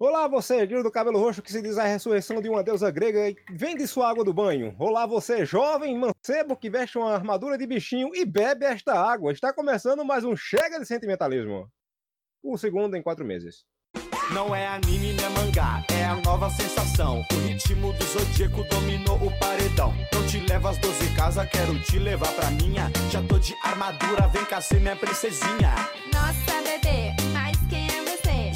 Olá, você, guerreiro do cabelo roxo que se diz a ressurreição de uma deusa grega e vende sua água do banho. Olá, você, jovem mancebo que veste uma armadura de bichinho e bebe esta água. Está começando mais um Chega de Sentimentalismo. O segundo em quatro meses. Não é anime, nem mangá, é a nova sensação. O ritmo do zodíaco dominou o paredão. Não te levo às 12 casas, quero te levar pra minha. Já tô de armadura, vem cá ser minha princesinha. Nossa, bebê,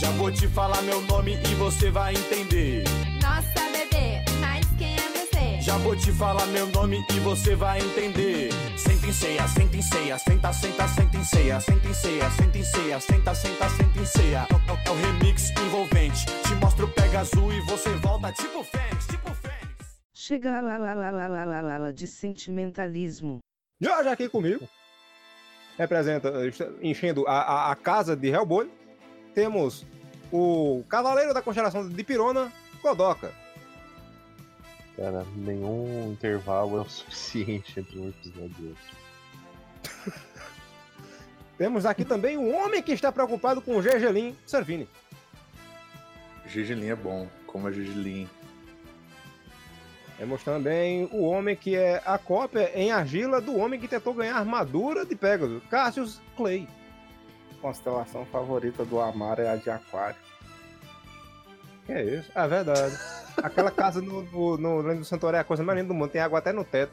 já vou te falar meu nome e você vai entender. Nossa, bebê, mas quem é você? Já vou te falar meu nome e você vai entender. Senta em ceia, senta em ceia, senta, senta, senta em ceia, senta em ceia, senta em ceia, senta, senta, senta em ceia. É, o é é remix envolvente. Te mostro o pega azul e você volta tipo Fênix, tipo Fênix. Chega lá, lá, lá, lá, lá, lá, lá, lá de sentimentalismo. Já, já aqui comigo. Representa, eh, enchendo a, a, a casa de Hellboy temos o Cavaleiro da Constelação de Pirona, Godoka. Cara, nenhum intervalo é o suficiente entre um episódio e outro. Temos aqui também o homem que está preocupado com o Gergelin, Servini. Gigelin é bom, como a Gigelin. Temos também o homem que é a cópia em argila do homem que tentou ganhar a armadura de Pegasus, Cassius Clay. Constelação favorita do Amaro é a de Aquário. Que é isso? É verdade. Aquela casa no, no, no do Santuário é a coisa mais linda do mundo. Tem água até no teto.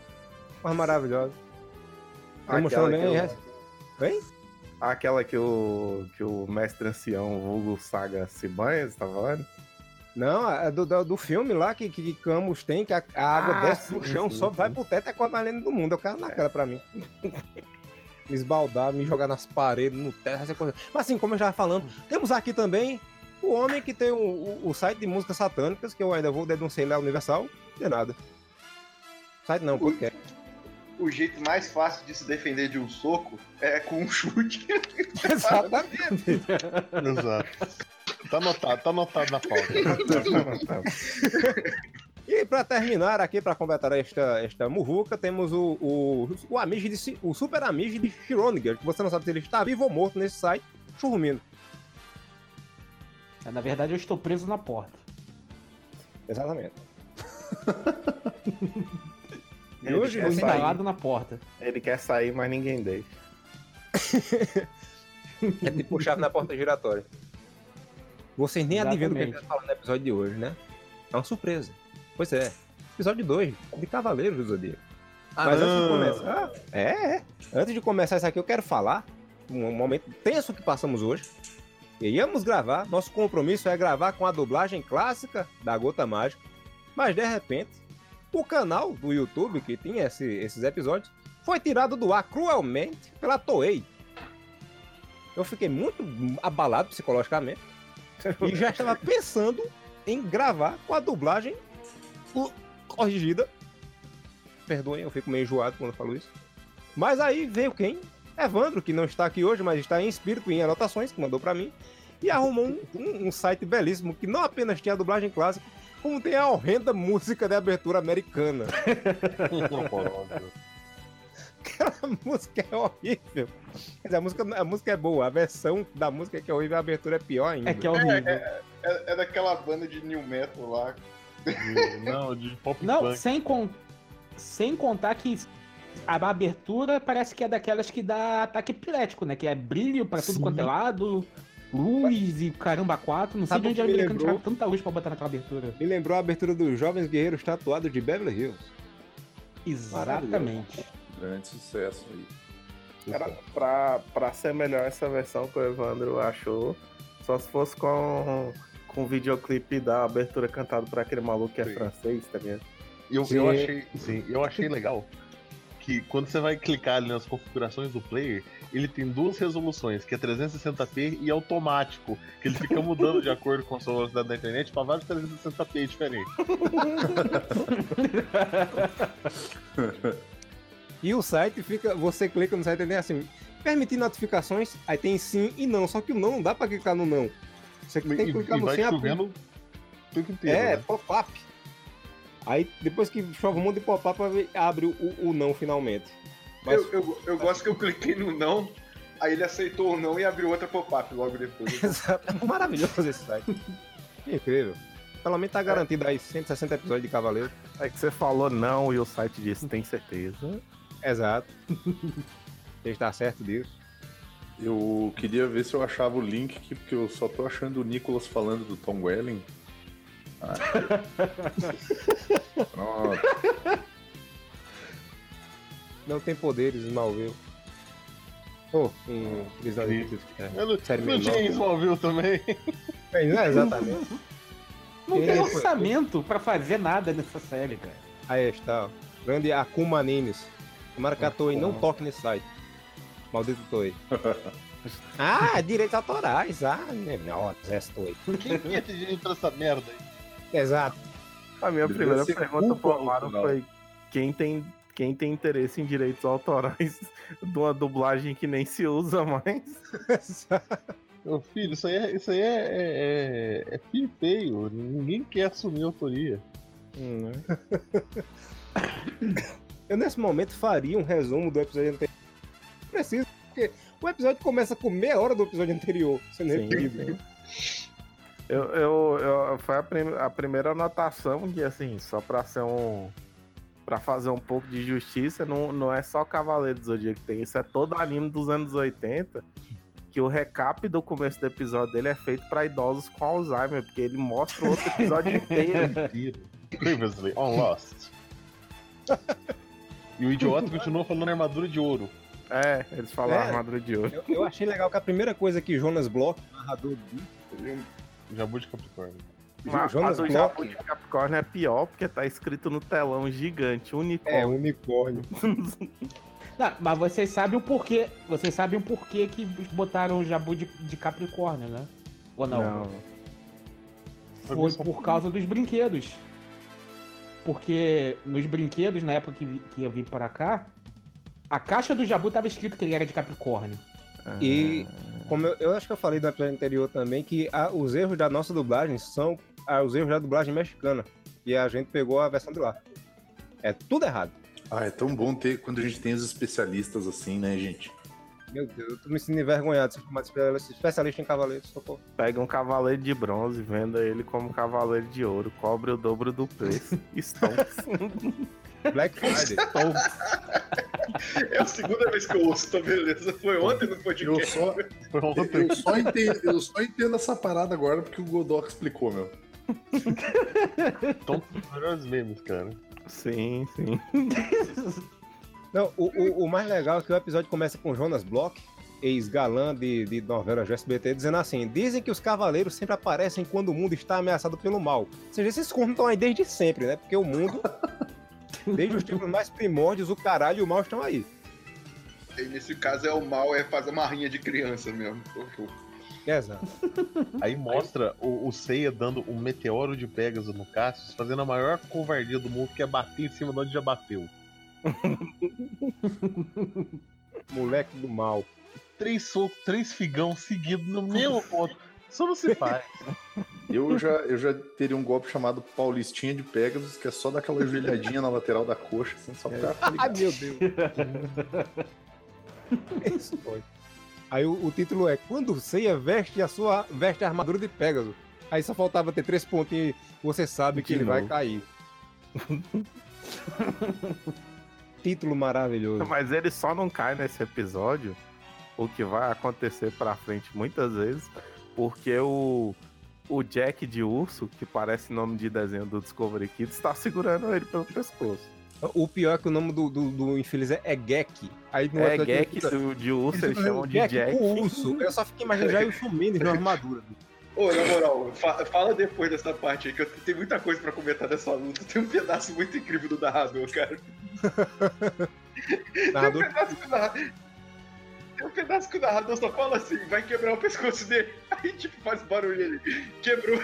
Mas maravilhosa. Aquela que eu- Hein? Aquela que o, que o mestre ancião, vulgo Saga, se banha, você tá falando? Não, é do, do, do filme lá que, que Camus tem, que a, a água Ah, desce pro sim, chão, sim, só sim. vai pro teto, é a coisa mais linda do mundo. Eu quero naquela pra mim. me esbaldar, me jogar nas paredes, no teto, essa coisa. Mas assim, como eu já estava falando, temos aqui também o homem que tem o, o, o site de músicas satânicas, que eu ainda vou denunciar lá Universal, de nada. Site não, podcast. O jeito mais fácil de se defender de um soco é com um chute. Exatamente. Exato. Tá anotado, tá anotado na pauta. E para terminar aqui, para completar esta, esta muvuca, temos o, o, o, Amish de, o Super Amish de Schrödinger, que você não sabe se ele está vivo ou morto nesse site, churrumindo. Na verdade, eu estou preso na porta. Exatamente. e Ele hoje sair. Instalado na porta. Ele quer sair, mas ninguém deixa. é tipo chave na porta giratória. Vocês nem adivinham do que a gente Exatamente. vai falar no episódio de hoje, né? É uma surpresa. Pois é. Episódio 2, de Cavaleiros do Zodíaco. Mas antes de começar. É, é. Antes de começar isso aqui, eu quero falar um momento tenso que passamos hoje. E íamos gravar, nosso compromisso é gravar com a dublagem clássica da Gota Mágica. Mas de repente, o canal do YouTube que tinha esse- esses episódios foi tirado do ar cruelmente pela Toei. Eu fiquei muito abalado psicologicamente e já estava pensando em gravar com a dublagem corrigida. Perdoem, eu fico meio enjoado quando eu falo isso. Mas aí veio quem? Evandro, que não está aqui hoje, mas está em espírito e em anotações, que mandou para mim. E arrumou um, um- um site belíssimo que não apenas tinha a dublagem clássica, como tem a horrenda música de abertura americana. Aquela música é horrível. Quer dizer, a música, a música é boa, a versão da música que é horrível, a abertura é pior ainda. É que é horrível. É, é daquela banda de new metal lá. De- Não, de pop Não, punk. sem, con- sem contar que a abertura parece que é daquelas que dá ataque epilético, né? Que é brilho pra tudo Sim. quanto é lado, luz e caramba quatro. Não sei Sabe de onde o a americano tirava tanta luz pra botar naquela abertura. Me lembrou a abertura dos Jovens Guerreiros Tatuados de Beverly Hills. Exatamente. Grande sucesso aí. Cara, pra, pra ser melhor essa versão que o Evandro achou, só se fosse com, com o videoclipe da abertura cantado por aquele maluco que é Sim. francês, tá ligado? Eu, Sim. eu achei, sim, eu achei legal que quando você vai clicar ali nas configurações do player, ele tem duas resoluções, que é 360p e automático, que ele fica mudando de acordo com a sua velocidade da internet para vários 360p diferentes. E o site fica. Você clica no site e tem assim. Permitir notificações, aí tem sim e não. Só que o não não dá pra clicar no não. Você tem que E, clicar e no vai chovendo o tempo inteiro. É, né? pop-up. Aí depois que chove um monte de pop-up, abre o, o não finalmente. Mas Eu, eu, eu gosto que eu cliquei no não, aí ele aceitou o não e abriu outra pop-up logo depois. Exato. É maravilhoso esse site. Que incrível. Pelo menos tá garantido aí 160 episódios de Cavaleiro. É que você falou não e o site disse tem certeza. Exato. Você está certo disso. Eu queria ver se eu achava o link aqui, porque eu só tô achando o Nicolas falando do Tom Welling. Ah. Pronto. Não tem poderes, Smallville. Oh, em prisão de é, Eu não, série não tinha Smallville também. É, Não é exatamente. Não tem foi? orçamento pra fazer nada nessa série, cara. Aí está. ó. Grande Akuma Animes. A Toei não toque nesse site. Maldito Toei. ah, direitos autorais. Ah, né, nossa, essa Toei. Quem que tem direito pra essa merda aí? Exato. A minha primeira pergunta pro Amaro foi quem tem, quem tem interesse em direitos autorais de uma dublagem que nem se usa mais. Meu filho, isso aí é, isso aí é, é, é feio. Ninguém quer assumir autoria. Hum, né? Eu nesse momento faria um resumo do episódio anterior. Preciso, porque o episódio começa com meia hora do episódio anterior, sendo Sim, repetido. Eu, eu, eu- foi a, prim- a primeira anotação que, assim, só pra ser um. Pra fazer um pouco de justiça, não, não é só Cavaleiro do Zodíaco que tem, isso é todo anime dos anos 80. Que o recap do começo do episódio dele é feito pra idosos com Alzheimer, porque ele mostra o outro episódio inteiro. Previously on Lost. E o idiota continuou falando armadura de ouro. É, eles falaram É. armadura de ouro. Eu, eu achei legal que a primeira coisa que Jonas Bloch, narrador do Jabu de Capricórnio. Mas Jonas a do Bloch. Jabu de Capricórnio é pior, porque tá escrito no telão gigante, é unicórnio. unicórnio. Não, mas vocês sabem o porquê. Vocês sabem o porquê que botaram o Jabu de, de Capricórnio, né? Ou não? Foi por causa dos brinquedos. Porque nos brinquedos, na época que, que eu vim pra cá, a caixa do Jabu tava escrito que ele era de Capricórnio. E como eu, eu acho que eu falei no episódio anterior também, que a- os erros da nossa dublagem são ah, os erros da dublagem mexicana. E a gente pegou a versão de lá. É tudo errado. Ah, é tão bom ter quando a gente tem os especialistas assim, né, gente? Meu Deus, eu tô me sentindo envergonhado chamado de especialista- especialista em cavaleiros. Socorro. Pega um cavaleiro de bronze, venda ele como cavaleiro de ouro, cobre o dobro do preço. Stonks. Black Friday. É a segunda vez que eu ouço, tá beleza? Foi ontem no Eu podcast. só, Foi ontem. eu, só entendo, eu só entendo essa parada agora porque o Godok explicou, meu. Os melhores memes, cara. sim, sim. Não, o, o, o mais legal é que o episódio começa com Jonas Bloch, ex-galã de, de novela do SBT, dizendo assim: Dizem que os cavaleiros sempre aparecem quando o mundo está ameaçado pelo mal. Ou seja, esses contos estão aí desde sempre, né? Porque o mundo, desde os tempos mais primórdios, o caralho e o mal estão aí. E nesse caso é o mal, é fazer uma rinha de criança mesmo. Exato. Aí mostra o, o Seiya dando um meteoro de Pegasus no Cassius, fazendo a maior covardia do mundo, que é bater em cima de onde já bateu. Moleque do mal. Três socos, três figão seguidos no mesmo ponto. Isso não se faz. Eu já, eu já teria um golpe chamado Paulistinha de Pegasus, que é só dar aquela joelhadinha na lateral da coxa, assim, só pra ficar meu Deus. Isso foi. Aí o, o título é Quando Seiya veste a sua veste a armadura de Pegasus. Aí só faltava ter três pontinhos e você sabe que De ele vai cair. Título maravilhoso. Mas ele só não cai nesse episódio, o que vai acontecer pra frente muitas vezes, porque o, o Jack de urso, que parece nome de desenho do Discovery Kids, tá segurando ele pelo pescoço. O pior é que o nome do, do, do infeliz é, é Gek. Aí no É do, de urso, ele eles fica chamam de fazendo Jack. o urso. Eu só fiquei imaginando já o Wilson Mendes na armadura. Ô, na moral, fa- fala depois dessa parte aí, que eu tenho muita coisa pra comentar dessa luta. Tem um pedaço muito incrível do narrador, cara. Narrador Tem um pedaço que o narrador. Tem um pedaço que o narrador só fala assim, vai quebrar o pescoço dele. Aí, tipo, faz barulho ele. Quebrou.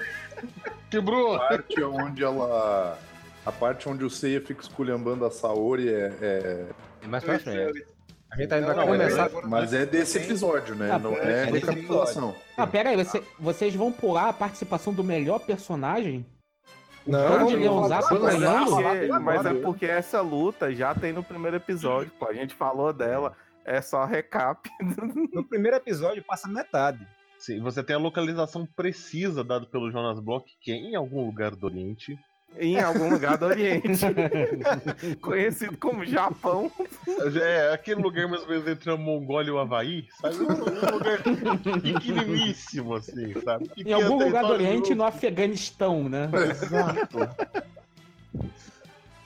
Quebrou! A parte onde ela. A parte onde o Seiya fica esculhambando a Saori é. é- é mais pra frente. A gente ainda Não, vai mas começar é- agora. Mas é desse episódio, né? Ah, Não é é desse recapitulação. Ah, pera aí, você- vocês vão pular a participação do melhor personagem? Não, Onde ele é usado vamos Mas, é porque, mas é porque essa luta já tem no primeiro episódio, pô. A gente falou dela, é só recap. No primeiro episódio passa metade. Sim, você tem a localização precisa dada pelo Jonas Bloch, que é em algum lugar do Oriente. Em algum lugar do Oriente. Conhecido como Japão. É, aquele lugar mais ou menos entre a Mongólia e o Havaí, sabe? Um lugar pequeniníssimo, assim, sabe? Em algum lugar do Oriente, do- no Afeganistão, né? Exato.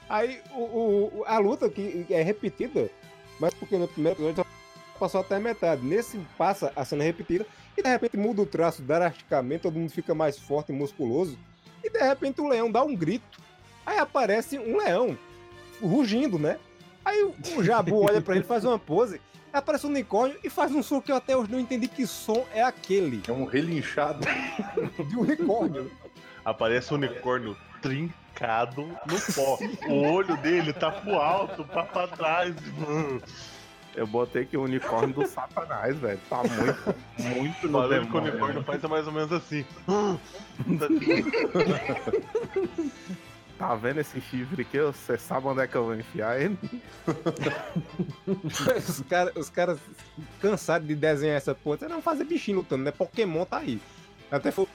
Aí o- o- a luta que é repetida, mas porque no primeiro episódio só passou até a metade. Nesse passa a cena repetida e de repente muda o traço drasticamente, todo mundo fica mais forte e musculoso. E de repente o leão dá um grito. Aí aparece um leão rugindo, né? Aí o, Jabu olha pra ele, faz uma pose, aparece um unicórnio e faz um som que eu até hoje não entendi que som é aquele. É um relinchado. De unicórnio. Aparece um unicórnio trincado no pó. O olho dele tá pro alto, tá pra trás. mano. Eu botei aqui o unicórnio do Satanás, velho. Tá muito, muito no Falando que o demônio. unicórnio faz é mais ou menos assim. Tá vendo esse chifre aqui? Você sabe onde é que eu vou enfiar ele? os caras os caras cansados de desenhar essa porra, você não fazer bichinho lutando, né? Pokémon tá aí. Até foi.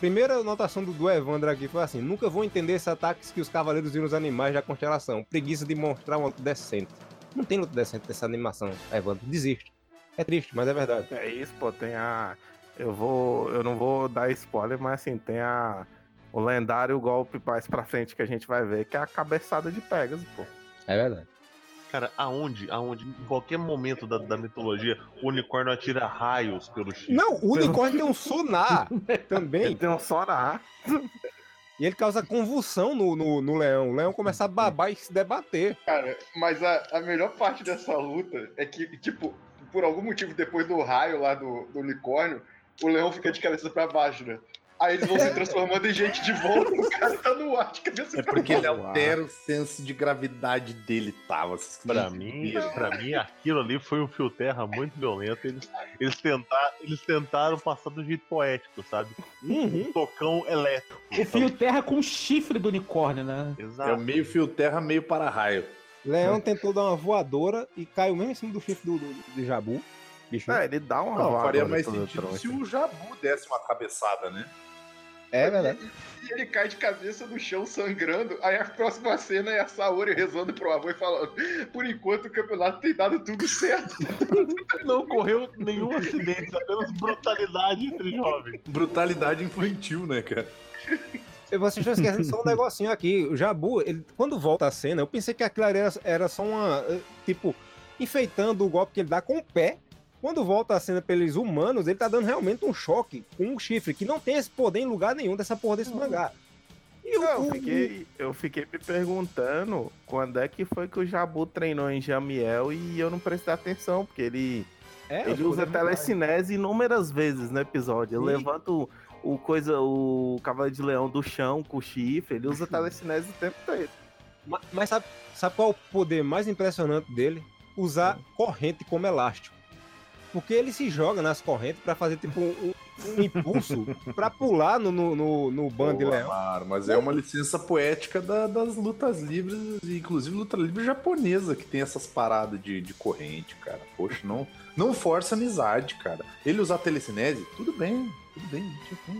Primeira anotação do, do Evandro aqui foi assim: nunca vou entender esses ataques que os cavaleiros viram os animais da constelação. Preguiça de mostrar uma luta decente. Não tem luta decente nessa animação, Evandro. Desiste. É triste, mas é verdade. É isso, pô, tem a. Eu vou. Eu não vou dar spoiler, mas assim, tem a. O lendário golpe mais pra frente que a gente vai ver, que é a cabeçada de Pegasus, pô. É verdade. Cara, aonde? Aonde? Em qualquer momento da, da mitologia, o unicórnio atira raios pelo chifre. Não, o unicórnio tem um sonar também. Ele tem um sonar. E ele causa convulsão no, no, no leão. O leão começa a babar e se debater. Cara, mas a, a melhor parte dessa luta é que, tipo, por algum motivo, depois do raio lá do, do unicórnio, o leão fica de cabeça pra baixo, né? Aí eles vão se transformando em gente de volta, o cara tá no ar de cabeça É porque ele altera o senso de gravidade dele, tá? Vocês que Pra mim, pra mim, aquilo ali foi um fio terra muito violento. Eles, eles, tentaram, eles tentaram passar do jeito poético, sabe? Um tocão elétrico. O fio terra com o chifre do unicórnio, né? É o Exato. meio fio terra, meio para-raio. Leão tentou dar uma voadora e caiu mesmo em cima do chifre do, do, do Jabu. Bicho. É, ele dá uma Não, faria mais sentido se o Jabu desse uma cabeçada, né? É verdade. E ele cai de cabeça no chão sangrando. Aí a próxima cena é a Saori rezando pro avô e falando: Por enquanto o campeonato tem dado tudo certo. Não ocorreu nenhum acidente, apenas brutalidade entre jovens. Brutalidade infantil, né, cara? Vocês estão esquecendo só um negocinho aqui. O Jabu, ele, quando volta a cena, eu pensei que aquilo era, era só uma. eh, Tipo, enfeitando o golpe que ele dá com o pé. Quando volta a cena pelos humanos, ele tá dando realmente um choque com um chifre, que não tem esse poder em lugar nenhum dessa porra desse mangá. E o, Eu fiquei, eu fiquei me perguntando quando é que foi que o Jabu treinou em Jamiel e eu não prestei atenção, porque ele, é, ele usa telecinese inúmeras vezes no episódio. Eu Sim. levanto o, o coisa, o cavalo de leão do chão com o chifre, ele usa telecinese o tempo todo. Ma- Mas sabe, sabe qual é o poder mais impressionante dele? Usar corrente como elástico. Porque ele se joga nas correntes pra fazer tipo um, um impulso pra pular no, no, no, no bando Pô, leão. Amaro, mas é uma licença poética da- das lutas livres, inclusive luta livre japonesa, que tem essas paradas de, de corrente, cara. Poxa, não, não força amizade, cara. Ele usar telecinese, tudo bem, tudo bem. tipo,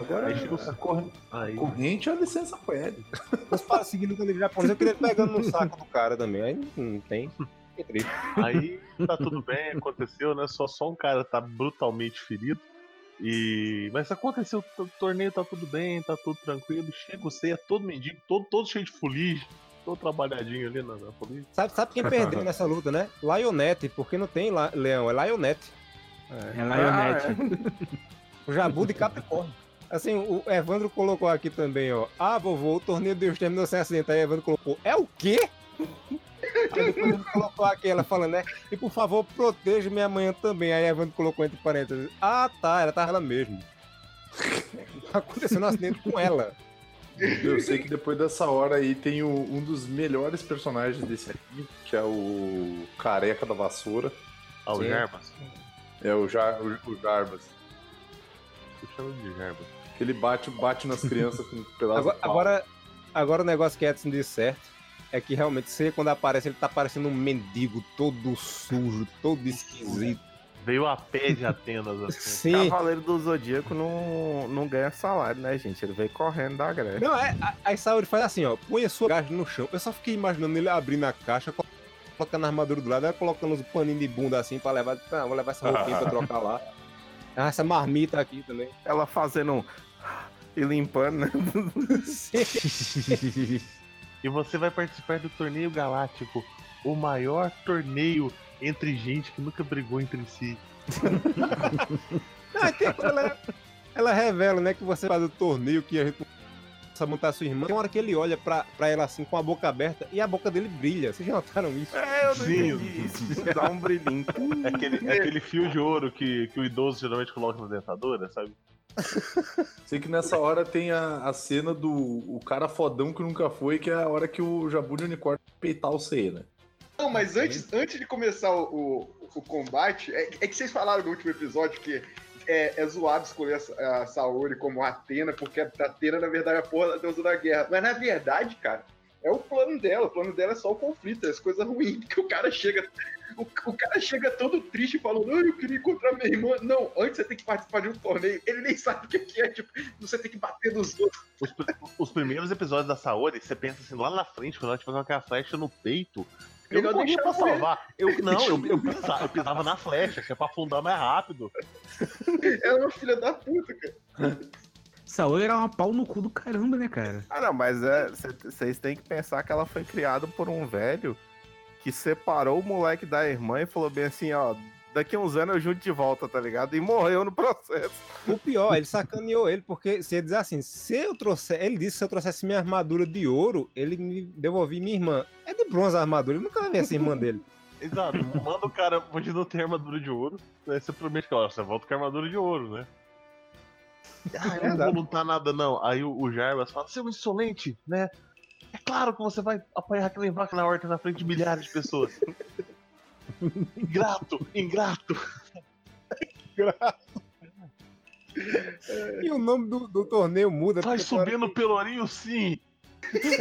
Agora, Aí a corrente, Aí, corrente é a licença poética. Mas para seguindo quando ele japonês, eu queria ele pegando no saco do cara também. Aí não tem. Triste. aí tá tudo bem, aconteceu, né? Só, só um cara tá brutalmente ferido. E. Mas aconteceu, o torneio tá tudo bem, tá tudo tranquilo. Chega o Seiya, todo mendigo, todo, todo cheio de fuligem, todo trabalhadinho ali na, na fuligem. Sabe, sabe quem perdeu nessa luta, né? Lionette, porque não tem la- leão, é Lionette. É Lionette. O Jabu de Capricórnio. Assim, o Evandro colocou aqui também, ó. Ah, vovô, o torneio de Deus terminou sem acidente. Aí o Evandro colocou, é o quê? Aí depois ele colocou aqui, ela falando, né? E por favor, proteja minha manhã também. Aí Evandro colocou entre parênteses. Ah, tá, ela tava ela mesmo. Aconteceu um acidente com ela. Eu sei que depois dessa hora aí tem o- um dos melhores personagens desse aqui, que é o careca da vassoura. Ao Sim. Jarbas. É o, Jar, o, o Jarbas. Eu chamo de Jarbas. Que ele bate, bate nas crianças com um pedaço Agora, de pau. agora, agora o negócio que Edson disse certo é que realmente você, quando aparece, ele tá parecendo um mendigo todo sujo, todo esquisito. Veio a pé de Atenas, assim. Sim. Cavaleiro do Zodíaco não, não ganha salário, né, gente? Ele veio correndo da Grécia. Não, é, aí Saori faz assim, ó, põe a sua gás no chão. Eu só fiquei imaginando ele abrindo a caixa, colo- colocando a armadura do lado, colocando os paninhos de bunda assim pra levar. Ah, vou levar essa roupinha pra trocar lá. Ah, essa marmita aqui também. Ela fazendo um... E limpando, né? E você vai participar do torneio galáctico, o maior torneio entre gente que nunca brigou entre si. Tem quando ela, ela revela, né, que você faz o torneio que a gente sabe montar sua irmã. Tem uma hora que ele olha pra, pra ela assim com a boca aberta e a boca dele brilha. Vocês já notaram isso? É, eu não Sim. entendi isso. Dá um brilhinho. É aquele, é aquele fio de ouro que, que o idoso geralmente coloca na dentadura, sabe? Sei que nessa hora tem a, a cena do o cara fodão que nunca foi, que é a hora que o Jabu de Unicórnio peitar o C, né? Não, mas antes, antes de começar o, o, o combate, é, é que vocês falaram no último episódio que é, é zoado escolher a, a Saori como Atena, porque a Atena, na verdade, é a porra da deusa da guerra. Mas na verdade, cara, é o plano dela. O plano dela é só o conflito, é as coisas ruins. Que o cara chega. O, o cara chega todo triste falando, "Ai, eu queria encontrar minha irmã. Não, antes você tem que participar de um torneio. Ele nem sabe o que que é, tipo, você tem que bater nos outros. Os, os primeiros episódios da Saori, você pensa assim, lá na frente, quando ela tiver aquela flecha no peito, eu não corria pra salvar. Eu, não, eu, eu, pisava, eu pisava na flecha, que é pra afundar mais rápido. Ela é uma filha da puta, cara. Saori era uma pau no cu do caramba, né, cara? Ah, não, mas é, vocês têm que pensar que ela foi criada por um velho que separou o moleque da irmã e falou bem assim, ó, daqui a uns anos eu junto de volta, tá ligado? E morreu no processo. O pior, ele sacaneou ele, porque se ele dizer assim, se eu trouxer. Ele disse que se eu trouxesse minha armadura de ouro, ele me devolvia minha irmã. É de bronze a armadura, ele nunca vai ver essa irmã dele. Exato, manda o cara, pode não ter armadura de ouro, aí você promete que ó, você volta com a armadura de ouro, né? Ah, eu não vou lutar nada não. Aí o, o Jarbas fala, seu insolente, né? É claro que você vai apanhar aquela vaca na horta na frente de milhares de pessoas. ingrato, ingrato. E o nome do, do torneio muda. Vai hora subir no pelourinho sim. que-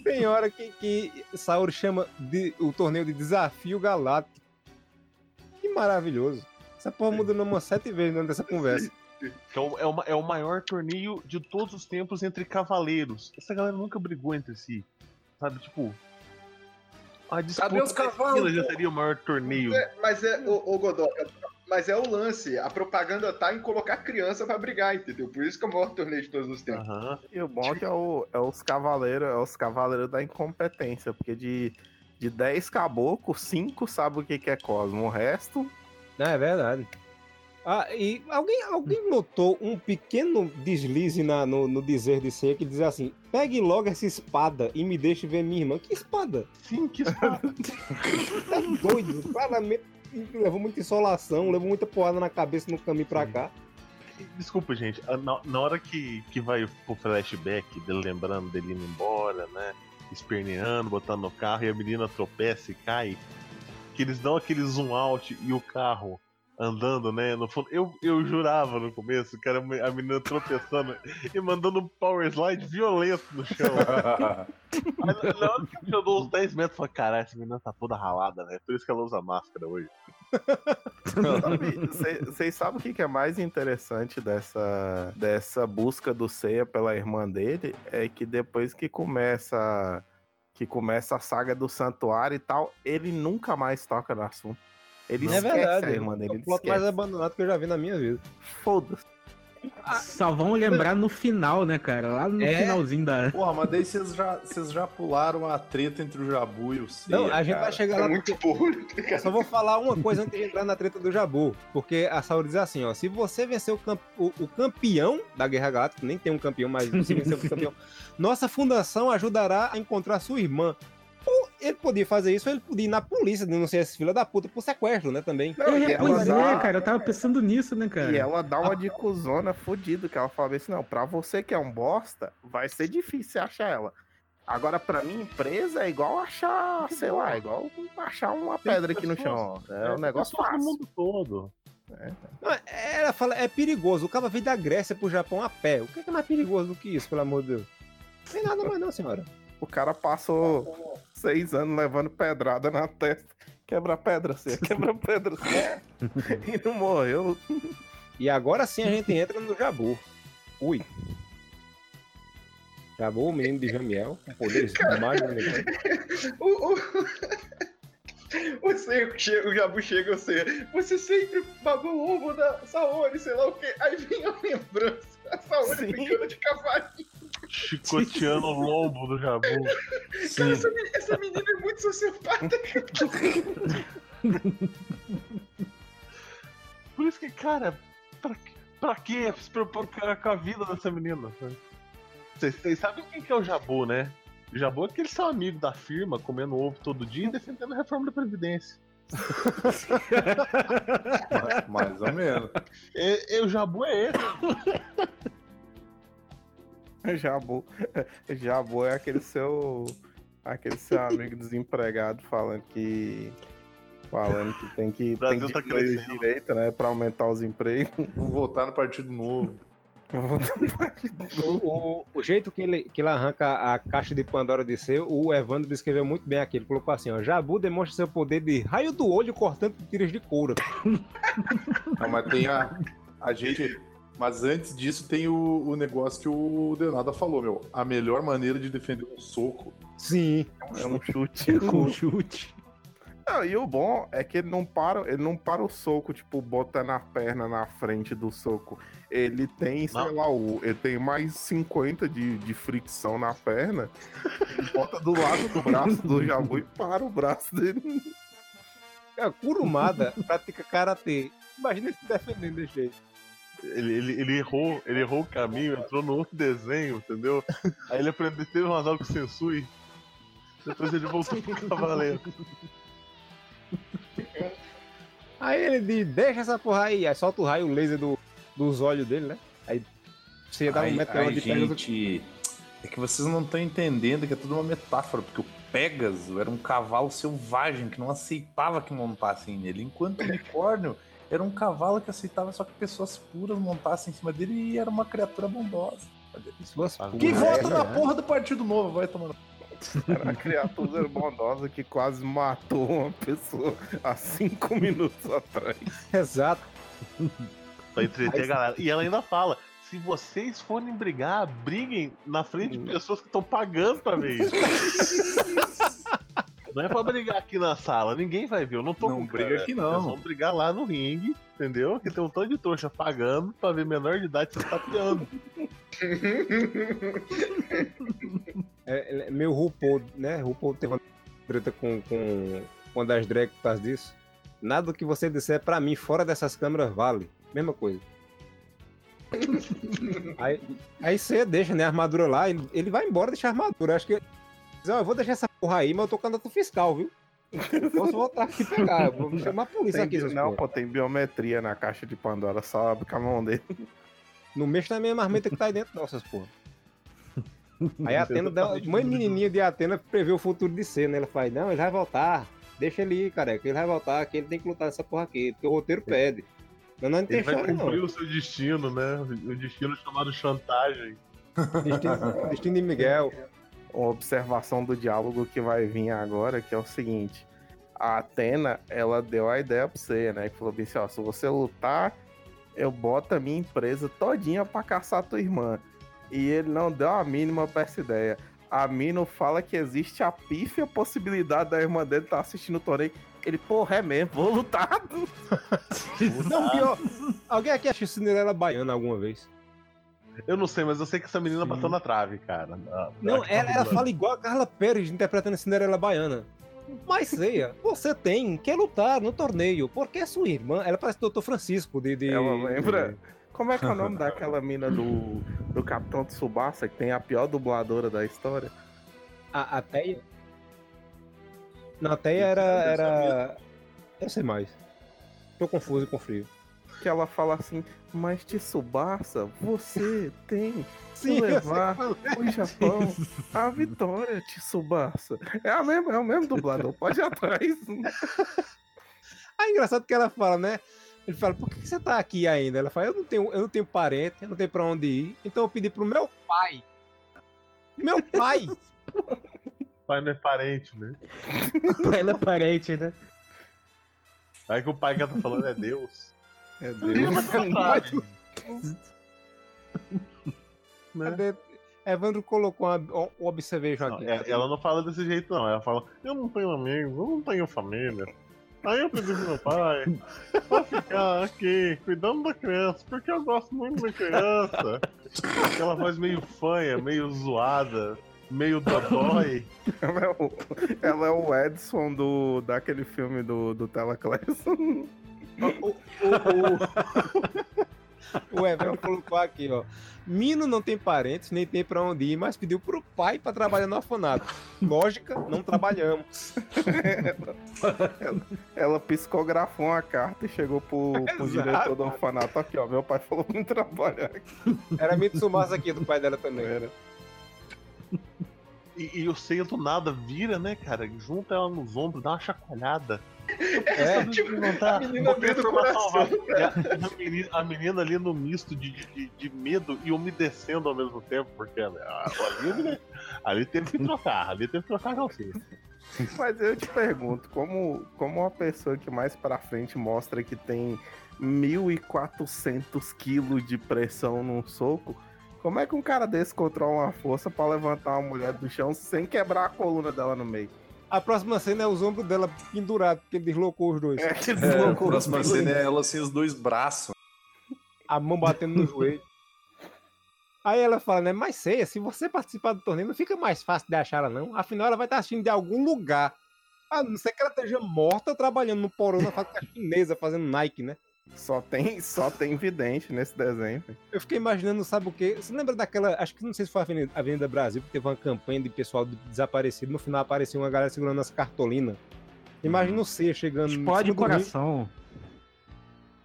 Tem hora que, que Saori chama de- o torneio de Desafio Galáctico. Que maravilhoso. Essa porra muda umas sete vezes dentro dessa conversa. Que é o, é, o, é o maior torneio de todos os tempos entre cavaleiros. Essa galera nunca brigou entre si. Sabe, tipo. A disputa os da cavalos, já seria o maior torneio. É, mas é, o, Godoka, mas é o lance. A propaganda tá em colocar criança pra brigar, entendeu? Por isso que é o maior torneio de todos os tempos. Aham. E o bom é que é, o- é os cavaleiros, é os cavaleiros da incompetência, porque de, de 10 caboclos, 5 sabem o que, que é Cosmo. O resto, Não, é verdade. Ah, e alguém, alguém notou um pequeno deslize na- no, no dizer de ceia que diz assim: pegue logo essa espada e me deixe ver minha irmã. Que espada? Sim, que espada. Tá doido. Claramente levou muita insolação, levou muita porrada na cabeça no caminho pra cá. Desculpa, gente. a- Na, na hora que, que vai pro flashback dele lembrando dele indo embora, né? Esperneando, botando no carro e a menina tropeça e cai. Que eles dão aquele zoom out e o carro andando, né? No fundo. Eu, eu jurava no começo que era a menina tropeçando e mandando um power slide violento no chão. Aí, na hora que eu dou uns 10 metros, eu falei, caralho, essa menina tá toda ralada, né? Por isso que ela usa máscara hoje. Vocês sabem o que, que é mais interessante dessa, dessa busca do Seiya pela irmã dele? É que depois que começa que começa a saga do santuário e tal, ele nunca mais toca no assunto. Ele é esquece verdade. a irmã dele. É o plot mais abandonado que eu já vi na minha vida. Foda-se. Só vão lembrar no final, né, cara? Lá no É. finalzinho da. Porra, mas daí vocês já, vocês já pularam a treta entre o Jabu e o Seiya, Não, a gente cara. vai chegar É lá muito burro. Eu só vou falar uma coisa antes de entrar na treta do Jabu. Porque a Saori diz assim, ó. Se você vencer o, camp- o- o campeão da Guerra Galáctica, nem tem um campeão, mas se vencer o campeão, nossa fundação ajudará a encontrar sua irmã. Ele podia fazer isso, ou ele podia ir na polícia, denunciar esse filho da puta por sequestro, né, também. Não, É, pois é, dá- cara, eu tava pensando nisso, né, cara? E ela dá uma de cuzona fodida, que ela fala assim, não, pra você que é um bosta, vai ser difícil você achar ela. Agora, pra mim, empresa é igual achar, sei lá, é igual achar uma pedra aqui no chão. É um negócio Pessoas do fácil. mundo todo. Não, ela fala, é perigoso. O cara veio da Grécia pro Japão a pé. O que é, que é mais perigoso do que isso, pelo amor de Deus? Tem nada mais não, senhora. O cara passou seis anos levando pedrada na testa. Quebra pedra, você quebra pedra. cê. e não morreu. E agora sim a gente entra no Jabu. Ui. Jabu, o menino de Jamiel, com poderes mágicos. O, o... Você, chega, o Jabu chega, você. Você sempre pagou o ovo da Saori, sei lá o quê. Aí vem a lembrança. Saori Sim. brincando de cavalinho. Chicoteando o lombo do Jabu. Cara, essa, essa menina é muito sociopata. Por isso que, cara, pra, pra quê se preocupar com a- vida dessa menina? Vocês vocês sabem quem que é o Jabu, né? O Jabu é aquele seu amigo da firma, comendo ovo todo dia e defendendo a reforma da Previdência. Mais, mais ou menos. E, e o Jabu é esse. Jabu. Jabu é aquele seu. Aquele seu amigo desempregado falando que. Falando que tem que. O Brasil tem tá que crescendo. direito, né? Pra aumentar os empregos. Vou votar no Partido Novo. O, o- o jeito que ele, que ele arranca a caixa de Pandora de ser, o Evandro descreveu muito bem aqui. Ele colocou assim: ó, Jabu demonstra seu poder de raio do olho cortando tiras de couro. Não, mas tem a. A gente. Mas antes disso tem o, o negócio que o Denada falou, meu. A melhor maneira de defender um soco Sim. É um chute. Com chute. Não, e o bom é que ele não para, ele não para o soco, tipo, bota na perna na frente do soco. Ele tem, sei Não. lá, o, ele tem mais 50 de, de fricção na perna. Bota do lado do braço do Jabu e para o braço dele. A Kurumada pratica karatê. Imagina ele se defendendo desse jeito. Ele, ele, ele errou, ele errou o caminho, entrou no outro desenho, entendeu? Aí ele aprendeu, teve umas aulas com o Sensui. Depois ele voltou pro cavaleiro. Aí ele diz: deixa essa porra aí. Aí solta o raio laser do, dos olhos dele, né? Aí você dá um Ai, meteoro de perna do- gente, é que vocês não estão entendendo que é tudo uma metáfora, porque o Pégaso era um cavalo selvagem que não aceitava que montassem nele, enquanto o unicórnio era um cavalo que aceitava só que pessoas puras montassem em cima dele e era uma criatura bondosa. Que vota é, na né? porra do Partido Novo, vai tomando. Era uma criatura bondosa que quase matou uma pessoa há cinco minutos atrás. Exato. Pra entreter a galera. E ela ainda fala: se vocês forem brigar, briguem na frente de pessoas que estão pagando pra ver isso. Não é pra brigar aqui na sala, ninguém vai ver. Eu não tô Não com briga cara. aqui, Nós não. vamos brigar lá no ringue, entendeu? Que tem um tanto de trouxa pagando pra ver menor de idade se tapeando. É, é meio RuPaul, né? RuPaul teve uma treta com, com uma das drag por causa disso. Nada que você disser pra mim fora dessas câmeras vale. Mesma coisa. aí, aí você deixa, né, a armadura lá, ele, vai embora deixar a armadura. Acho que. Diz, eu vou deixar essa porra aí, mas eu tô com candidato fiscal, viu? Eu Posso voltar aqui pegar. Vou chamar a polícia Tem aqui. não, pô, tem biometria na caixa de Pandora, só abre com a mão dele. Não mexe na minha marmita que tá aí dentro, não, essas porra. Aí a Atena, dá, mãe menininha de Atena prevê o futuro de ser, né? Ela faz, não, ele vai voltar. Deixa ele ir, careca, ele vai voltar, que ele tem que lutar nessa porra aqui, porque o roteiro pede. Mas não tem Ele vai história, não. cumprir o seu destino, né? O destino chamado chantagem. Destino, destino de Miguel. Uma observação do diálogo que vai vir agora, que é o seguinte. A Atena, ela deu a ideia pra você, né? Que falou assim, ó, se você lutar, eu boto a minha empresa todinha pra caçar tua irmã. E ele não deu a mínima pra essa ideia. A Mino fala que existe a pífia possibilidade da irmã dele estar assistindo o torneio. Ele, porra, é mesmo, vou lutar. Não, pior. Alguém aqui assistiu Cinderela Baiana alguma vez? Eu não sei, mas eu sei que essa menina bateu na trave, cara. Na- Não, ela, ela fala igual a Carla Pérez interpretando a Cinderela Baiana. Mas ceia, você tem que lutar no torneio, porque é sua irmã. Ela parece o Dr. Francisco de. de Ela lembra? Como é que é o nome daquela mina do, do Capitão Tsubasa, que tem a pior dubladora da história? A, a Teia. Não, a Teia era. era... Eu sei mais. Tô confuso e com frio. Que ela fala assim, mas Tsubasa, você tem Sim, levar é. o Japão à vitória, Tsubasa. É, a mesma, é o mesmo dublador, pode ir atrás. Ah, engraçado que ela fala, né? Ele fala, por que você tá aqui ainda? Ela fala, eu não tenho, eu não tenho parente, eu não tenho pra onde ir, então eu pedi pro meu pai. Meu pai! Pai não é parente, né? Ela é parente, né? Aí que o pai que ela tá falando é Deus. É Deus. Cadê? Evandro colocou uma, um observejo Não, aqui. é- ela não fala desse jeito, não. Ela fala, eu não tenho amigos, eu não tenho família. Aí eu pedi pro meu pai pra ficar aqui cuidando da criança, porque eu gosto muito da criança. Aquela voz meio fanha, meio zoada, meio dodói. Ela é o, ela é o Edson do, daquele filme do, do Telaclass. O Evandro colocou aqui, ó. Mino não tem parentes, nem tem pra onde ir, mas pediu pro pai pra trabalhar no orfanato. Lógica, não trabalhamos. ela, ela psicografou uma carta e chegou pro, pro diretor do orfanato. Aqui, ó. Meu pai falou pra me trabalhar aqui. Era Mitsumasa aqui do pai dela também. E, e o seio do nada vira, né, cara? Junta ela nos ombros, dá uma chacoalhada. É, tipo, não tá, a menina abrindo o coração, a, a menina, a menina ali no misto de, de, de medo e umedecendo ao mesmo tempo, porque ela, ah, ali, né, ali teve que trocar, ali teve que trocar a calcinha. Mas eu te pergunto, como, como uma pessoa que mais pra frente mostra que tem 1.400 quilos de pressão num soco, como é que um cara desse controla uma força pra levantar uma mulher do chão sem quebrar a coluna dela no meio? A próxima cena é os ombros dela pendurados, porque ele deslocou os dois. É, ele É, a deslocou os próxima dois. cena é ela sem os dois braços. A mão batendo no joelho. Aí ela fala, né? Mas ceia, se você participar do torneio, não fica mais fácil de achar ela, não. Afinal, ela vai estar assistindo de algum lugar. A não ser que ela esteja morta trabalhando no porão na fábrica chinesa, fazendo Nike, né? Só tem, só tem vidente nesse desenho. Eu fiquei imaginando, sabe o quê? Você lembra daquela. Acho que não sei se foi a Avenida, Avenida Brasil, que teve uma campanha de pessoal de- desaparecido. No final apareceu uma galera segurando as cartolinas. Imagina o C chegando. Explode o coração.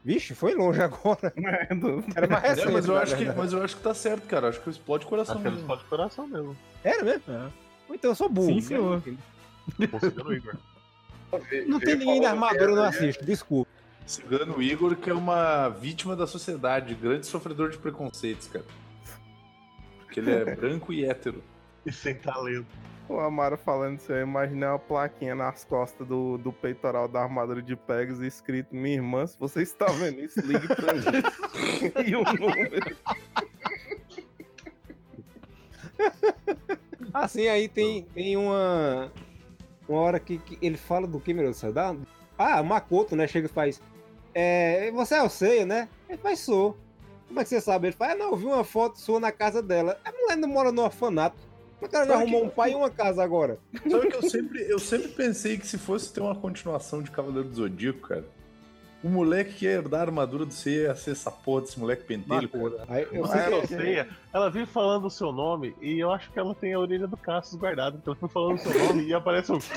Vixe, foi longe agora. Era mais É, recente. mas, eu na acho que, mas eu acho que tá certo, cara. Acho que explode o coração Acho mesmo. explode o coração mesmo. Era mesmo? Ou então eu sou burro. Sim, né? senhor. Não tem ninguém de armadura, eu não assisto, desculpa. Cigano Igor, que é uma vítima da sociedade, grande sofredor de preconceitos, cara. Porque ele é branco e hétero. E sem talento. O Amaro falando isso, eu imaginei uma plaquinha nas costas do, do peitoral da armadura de Pegasus escrito: Minha irmã, se você está vendo isso, ligue pra mim. e o número. Assim, aí tem, tem uma. Uma hora que, que ele fala do que, meu Deus do céu? Da- Ah, o Makoto, né? Chega e faz. É, você é o Seiya, né? Ele faz, sou. Como é que você sabe? Ele faz, ah, não, eu vi uma foto sua na casa dela. A mulher não mora no orfanato. O cara Sabe arrumou que- um pai e uma casa agora. Sabe que eu sempre, eu sempre pensei que se fosse ter uma continuação de Cavaleiro do Zodíaco, cara, o moleque que ia herdar a armadura do C ia ser essa porra desse moleque pentelho. cara. Aí, eu Não sei é Ceia, ela vem falando o seu nome e eu acho que ela tem a orelha do Cassius guardada. Então ela foi falando o seu nome e aparece um.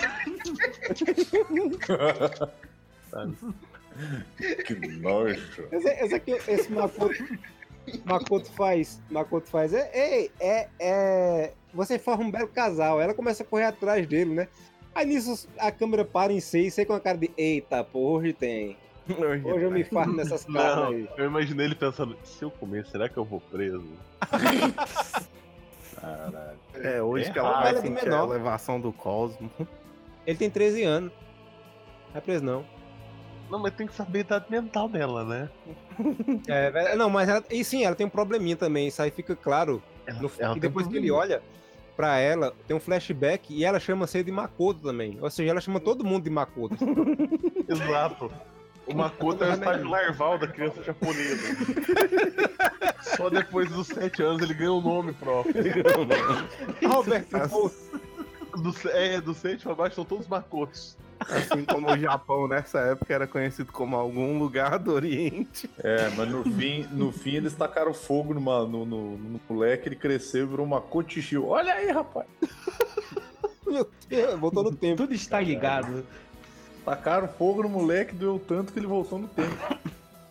Sabe? que nojo. Esse, esse aqui, esse Makoto, Makoto faz. Makoto faz. É, é, é, é- Você forma um belo casal. Ela começa a correr atrás dele, né? Aí nisso a câmera para em si, sei com a cara de. Eita, porra, hoje tem. Hoje eu me farto nessas caras Não, aí. eu imaginei ele pensando: se eu comer, será que eu vou preso? Caralho. É, hoje É que ela vai é sentir a menor. elevação do cosmo. Ele tem 13 anos. Não é preso, não. Não, mas tem que saber a idade mental dela, né? É, ve- não, mas ela, e sim, ela tem um probleminha também. Isso aí fica claro. No, ela e tem depois um que ele olha pra ela, tem um flashback e ela chama você de Makoto também. Ou seja, ela chama todo mundo de Makoto. Exato. O Makoto é o estágio larval da criança japonesa. Só depois dos 7 anos ele ganha um nome próprio. Roberto. Do, é, do 7 pra baixo são todos Makotos. Assim como o Japão nessa época era conhecido como algum lugar do Oriente. É, mas no fim, no fim eles tacaram fogo numa- no, no, no moleque, ele cresceu e virou uma cotichil. Olha aí, rapaz. Meu Deus, voltou no tempo. Tudo está ligado. Tacaram fogo no moleque, doeu tanto que ele voltou no tempo.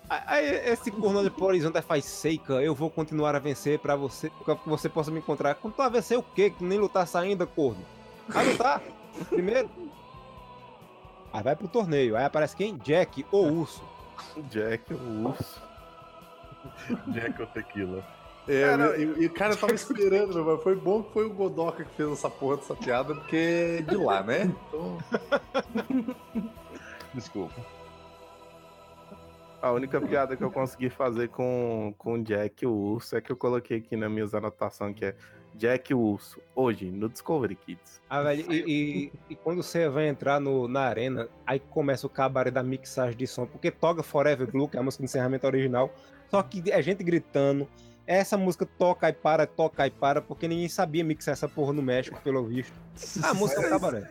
Aí esse corno pro horizonte e faz Seika, eu vou continuar a vencer pra você, pra que você possa me encontrar. Quando tu a vencer o quê? Que nem lutar ainda, corno. Vai lutar? Primeiro. Aí vai pro torneio. Aí aparece quem? Jack ou Urso. Jack, o urso. Jack ou Tequila. É, e, e, cara, eu tava esperando, meu, mas foi bom que foi o Godoka que fez essa porra dessa piada, porque é de lá, né? Então, Desculpa. A única piada que eu consegui fazer com, com o Jack o Urso é que eu coloquei aqui nas minhas anotações, que é Jack Urso, hoje, no Discovery Kids. Ah, velho, e, e- e quando você vai entrar no, na arena, aí começa o cabaré da mixagem de som, porque toca Forever Blue, que é a música de encerramento original, só que é gente gritando. Essa música toca e para, toca e para, porque ninguém sabia mixar essa porra no México, pelo visto. A música é cabaré.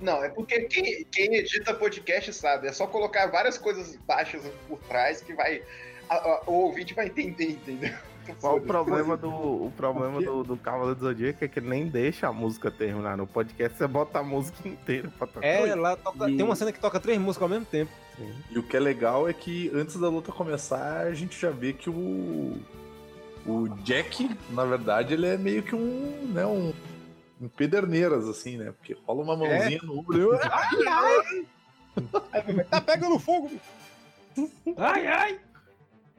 Não, é porque quem, quem edita podcast sabe. É só colocar várias coisas baixas por trás que vai. a- a- o ouvinte vai entender, entendeu? Qual o problema do, o problema do, do Cavaleiro do Zodíaco é que ele nem deixa a música terminar. No podcast você bota a música inteira pra tocar. É, lá toca, E- tem uma cena que toca três músicas ao mesmo tempo. E o que é legal é que antes da luta começar, a gente já vê que o. O Jack, na verdade, ele é meio que um. né, um. Um pederneiras, assim, né? Porque rola uma mãozinha no ombro. e- Ai, ai! tá pegando fogo! Ai, ai!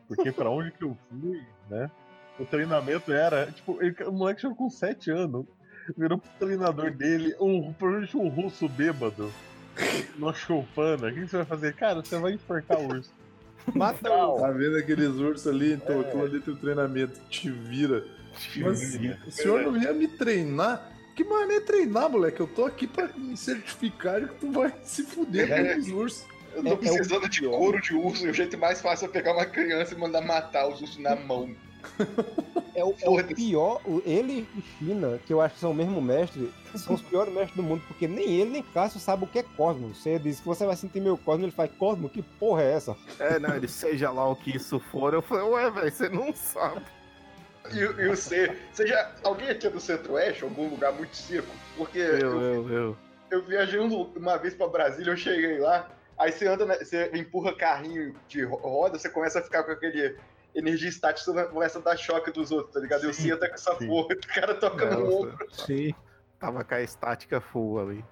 Porque pra onde que eu fui, né? O treinamento era, tipo, ele- o moleque chegou com 7 anos. Virou pro treinador dele, um, provavelmente um russo bêbado. No choupana. O que que você vai fazer? Cara, você vai enforcar o urso. Mata o. Tá vendo aqueles ursos ali? Então aquilo ali tem o treinamento. Te vira. Mas o senhor não ia me treinar? Que mané treinar, moleque? Eu tô aqui pra me certificar de que tu vai se fuder É. com os ursos. Eu É- tô é o precisando de pior. couro de urso e o jeito mais fácil é pegar uma criança e mandar matar os ursos na mão. É o, é o pior, ele e China, que eu acho que são o mesmo mestre, são os piores mestres do mundo, porque nem ele nem Cássio sabe o que é Cosmo. Você diz que você vai sentir meu Cosmo, ele faz Cosmo, que porra é essa? É, não, ele seja lá o que isso for. Eu falei, ué, velho, você não sabe. E, o- e o C, seja alguém aqui é do Centro-Oeste, algum lugar muito seco? Porque Eu, eu, eu, eu. eu viajei um- uma vez pra Brasília, eu cheguei lá, aí você anda, na- você empurra carrinho de ro- roda, você começa a ficar com aquele energia estática, você começa a dar choque dos outros, tá ligado? Eu Sim, sinto com essa sim. porra, o cara toca no Nossa, ombro. Sim. Tava com a estática full ali.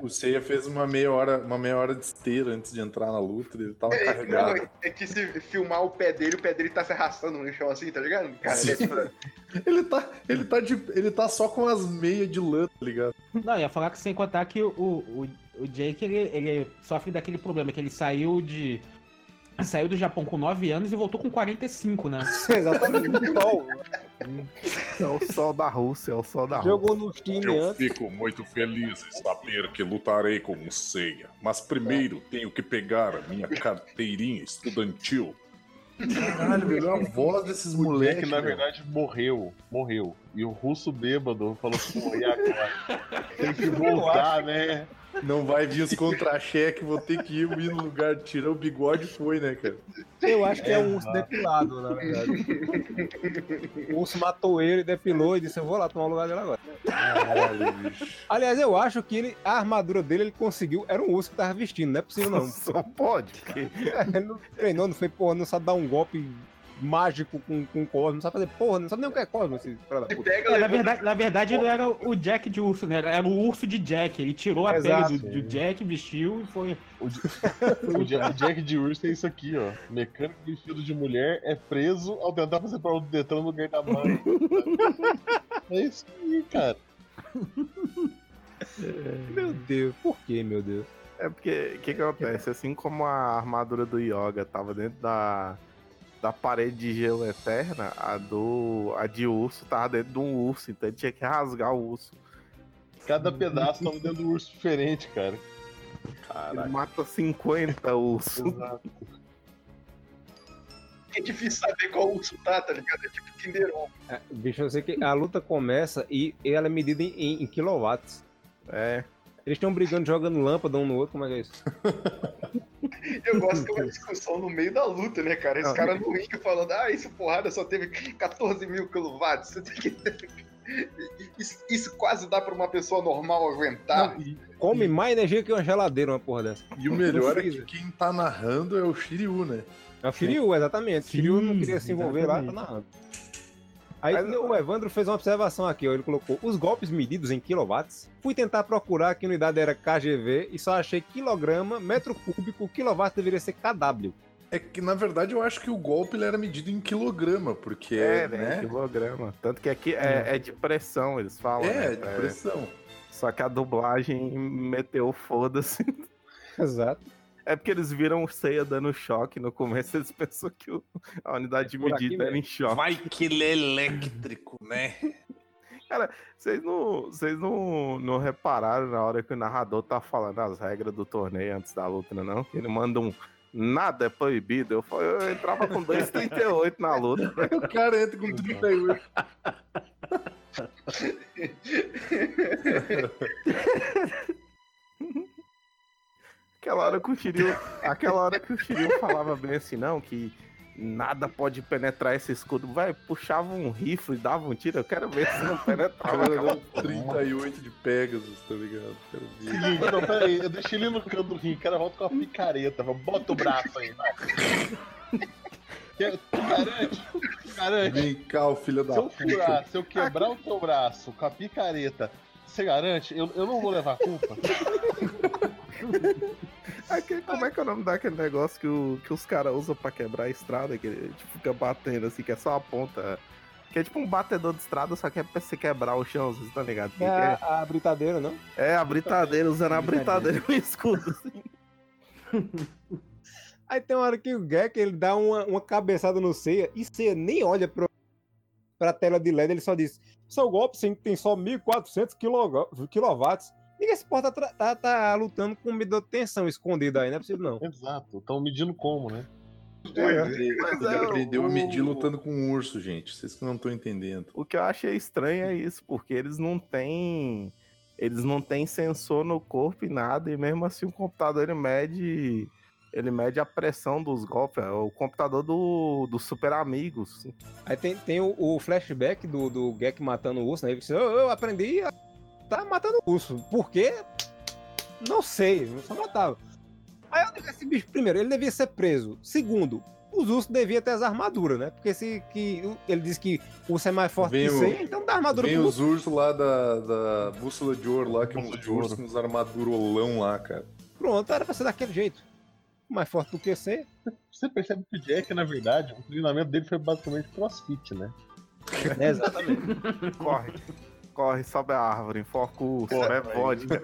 O Seiya fez uma meia hora, uma meia hora de esteira antes de entrar na luta, ele tava É, não, carregado. é- é que se filmar o pé dele, o pé dele tá se arrastando no chão assim, tá ligado? Cara, é- Ele tá, ele tá de, ele tá só com as meias de lã, tá ligado? Não, ia falar que sem contar que o, o, o Jake, ele, ele sofre daquele problema, que ele saiu de. Saiu do Japão com 9 anos e voltou com 45, né? Exatamente. O sol. É o sol da Rússia, é o sol da Rússia. Jogou no time Eu antes. fico muito feliz em saber que lutarei com um Seiya, mas primeiro tenho que pegar a minha carteirinha estudantil. Caralho, velho, a voz desses O moleques. Na verdade, morreu. Morreu. E o russo bêbado falou assim, e agora? Tem que voltar, né? Não vai vir os contra-cheque, vou ter que ir no lugar, tirar o bigode e foi, né, cara? Eu acho que é um urso depilado, na verdade. O urso matou ele, depilou e disse: Eu vou lá tomar o lugar dele agora. Caralho, bicho. Aliás, eu acho que ele, a armadura dele ele conseguiu. Era um urso que tava vestindo, não é possível não. Só pode. Ele não treinou, não foi porra, não sabe dar um golpe mágico com, com Cosmo, não sabe fazer porra, não sabe nem o que é Cosmo, esse cara da ele puta. pega, É, na, verdade, na verdade, ele era o Jack de urso, né? Era o urso de Jack. Ele tirou a Exato. pele do, do Jack, vestiu e foi. O Ja- o Jack de urso é isso aqui, ó. Mecânico vestido de mulher é preso ao tentar fazer prova do Detran no lugar da mãe. é isso aí, cara. Meu Deus, por que, meu Deus? É porque o que, que acontece? Assim como a armadura do Yoga tava dentro da, da parede de gelo eterna, a do a de urso tava dentro de um urso, então ele tinha que rasgar o urso. Cada pedaço tava dentro de um urso diferente, cara. Ele mata 50 ursos. Exato. É difícil saber qual urso tá, tá ligado? É tipo Kinder Ovo. É, bicho, eu sei que a luta começa e ela é medida em, em- em quilowatts. É. Eles estão brigando, jogando lâmpada um no outro, como é que é isso? Eu gosto que é uma discussão no meio da luta, né, cara? Esse Não, cara no ringue falando, ah, isso porrada só teve 14 mil quilowatts. Isso, isso quase dá pra uma pessoa normal aguentar. Não, Come mais energia que uma geladeira, uma porra dessa. E o melhor é que quem tá narrando é o Shiryu, né? É o Shiryu, exatamente. Sim, Shiryu não queria se envolver lá, tá exatamente. narrando. Aí o Evandro fez uma observação aqui, ó. Ele colocou os golpes medidos em quilowatts. Fui tentar procurar que a unidade era KGV e só achei quilograma, metro cúbico, quilowatt deveria ser KW. É que, na verdade, eu acho que o golpe ele era medido em quilograma, porque, É, né? né? Quilograma. Tanto que aqui é, é de pressão, eles falam. É, né? de pressão. Só que a dublagem meteu foda-se. Exato. É porque eles viram o Seiya dando choque no começo, eles pensam que o- a unidade de aqui medida era em choque. Vai que ele é elétrico, né? Vocês não, vocês não, não repararam na hora que o narrador tá falando as regras do torneio antes da luta, não? Ele manda um nada é proibido. Eu, eu entrava com 2,38 na luta. O cara entra com 38. Aquela hora que o Shiryu, aquela hora que o Shiryu falava bem assim, não, que nada pode penetrar esse escudo. Vai, puxava um rifle, dava um tiro. Eu quero ver se não penetrava. Cara, aquela deu 38 de Pegasus, tá ligado? Quero ver. Seguinte, não, peraí, eu deixei ele no canto do ringue, o cara volta com a picareta, vai, bota o braço aí, vai. Que- Garante, garante. Vem cá, o filho da Se eu puta. furar, se eu quebrar o teu braço com a picareta, você garante? Eu, eu não vou levar a culpa. Aquele- como é que é o nome daquele negócio que, o- que os caras usam pra quebrar a estrada? Que ele tipo, fica batendo assim, que é só a ponta. Que é tipo um batedor de estrada, só que é pra você quebrar o chão, vocês estão ligados? É é? a britadeira, não? É, a britadeira, usando a Britadeira. no escudo. Assim. Aí tem uma hora que o Gek ele dá uma, uma cabeçada no Ceia e Ceia nem olha pro, pra tela de LED, ele só diz: seu golpe sim, tem só 1400 kW. Ninguém se porta tá, tá, tá lutando com medidor de tensão escondido aí, não é possível não. Exato, estão medindo como, né? Ele, Mas ele é, aprendeu a o- medir lutando com um urso, gente. Vocês que não estão entendendo. O que eu achei estranho é isso, porque eles não têm. Eles não têm sensor no corpo e nada, e mesmo assim o computador ele mede. Ele mede a pressão dos golpes. É o computador do, do Super Amigos. Aí tem, tem o, o flashback do, do Gek matando o urso, né? Ele diz, eu, eu aprendi a tá matando o urso. Por quê? Não sei, eu só matava. Aí eu digo, esse bicho, primeiro, ele devia ser preso. Segundo, os ursos deviam ter as armaduras, né? Porque se que, ele diz que o urso é mais forte Vem que o- você, então dá armadura Vem pro os ursos lá da, da bússola de ouro lá, que é ursos ouro. com uns armadurolão lá, cara. Pronto, era pra ser daquele jeito. Mais forte do que você. Você percebe que o Jack, na verdade, o treinamento dele foi basicamente crossfit, né? É, exatamente. Corre. Corre, sobe a árvore, enfoca o urso, é vodka.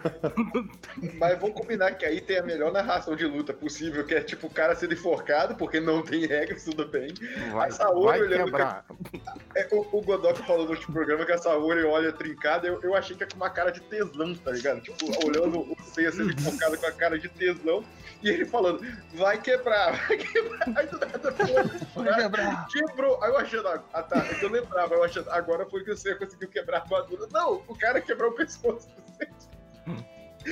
Mas vamos combinar que aí tem a melhor narração de luta possível, que é tipo o cara sendo enforcado, porque não tem regras, tudo bem. Vai, A Saori vai olhando quebrar. É, o, o Godok falou no último programa que a Saori olha trincada, eu, eu achei que é com uma cara de tesão, tá ligado? Tipo, olhando o Seiya sendo enfocado com a cara de tesão, e ele falando, vai quebrar, vai quebrar, aí do nada, pô, Vai quebrar! quebrou. Aí eu achando, ah tá, é que eu lembrava, eu achando, agora foi que o Seiya conseguiu quebrar a Não, o cara quebrou o pescoço do Seiya.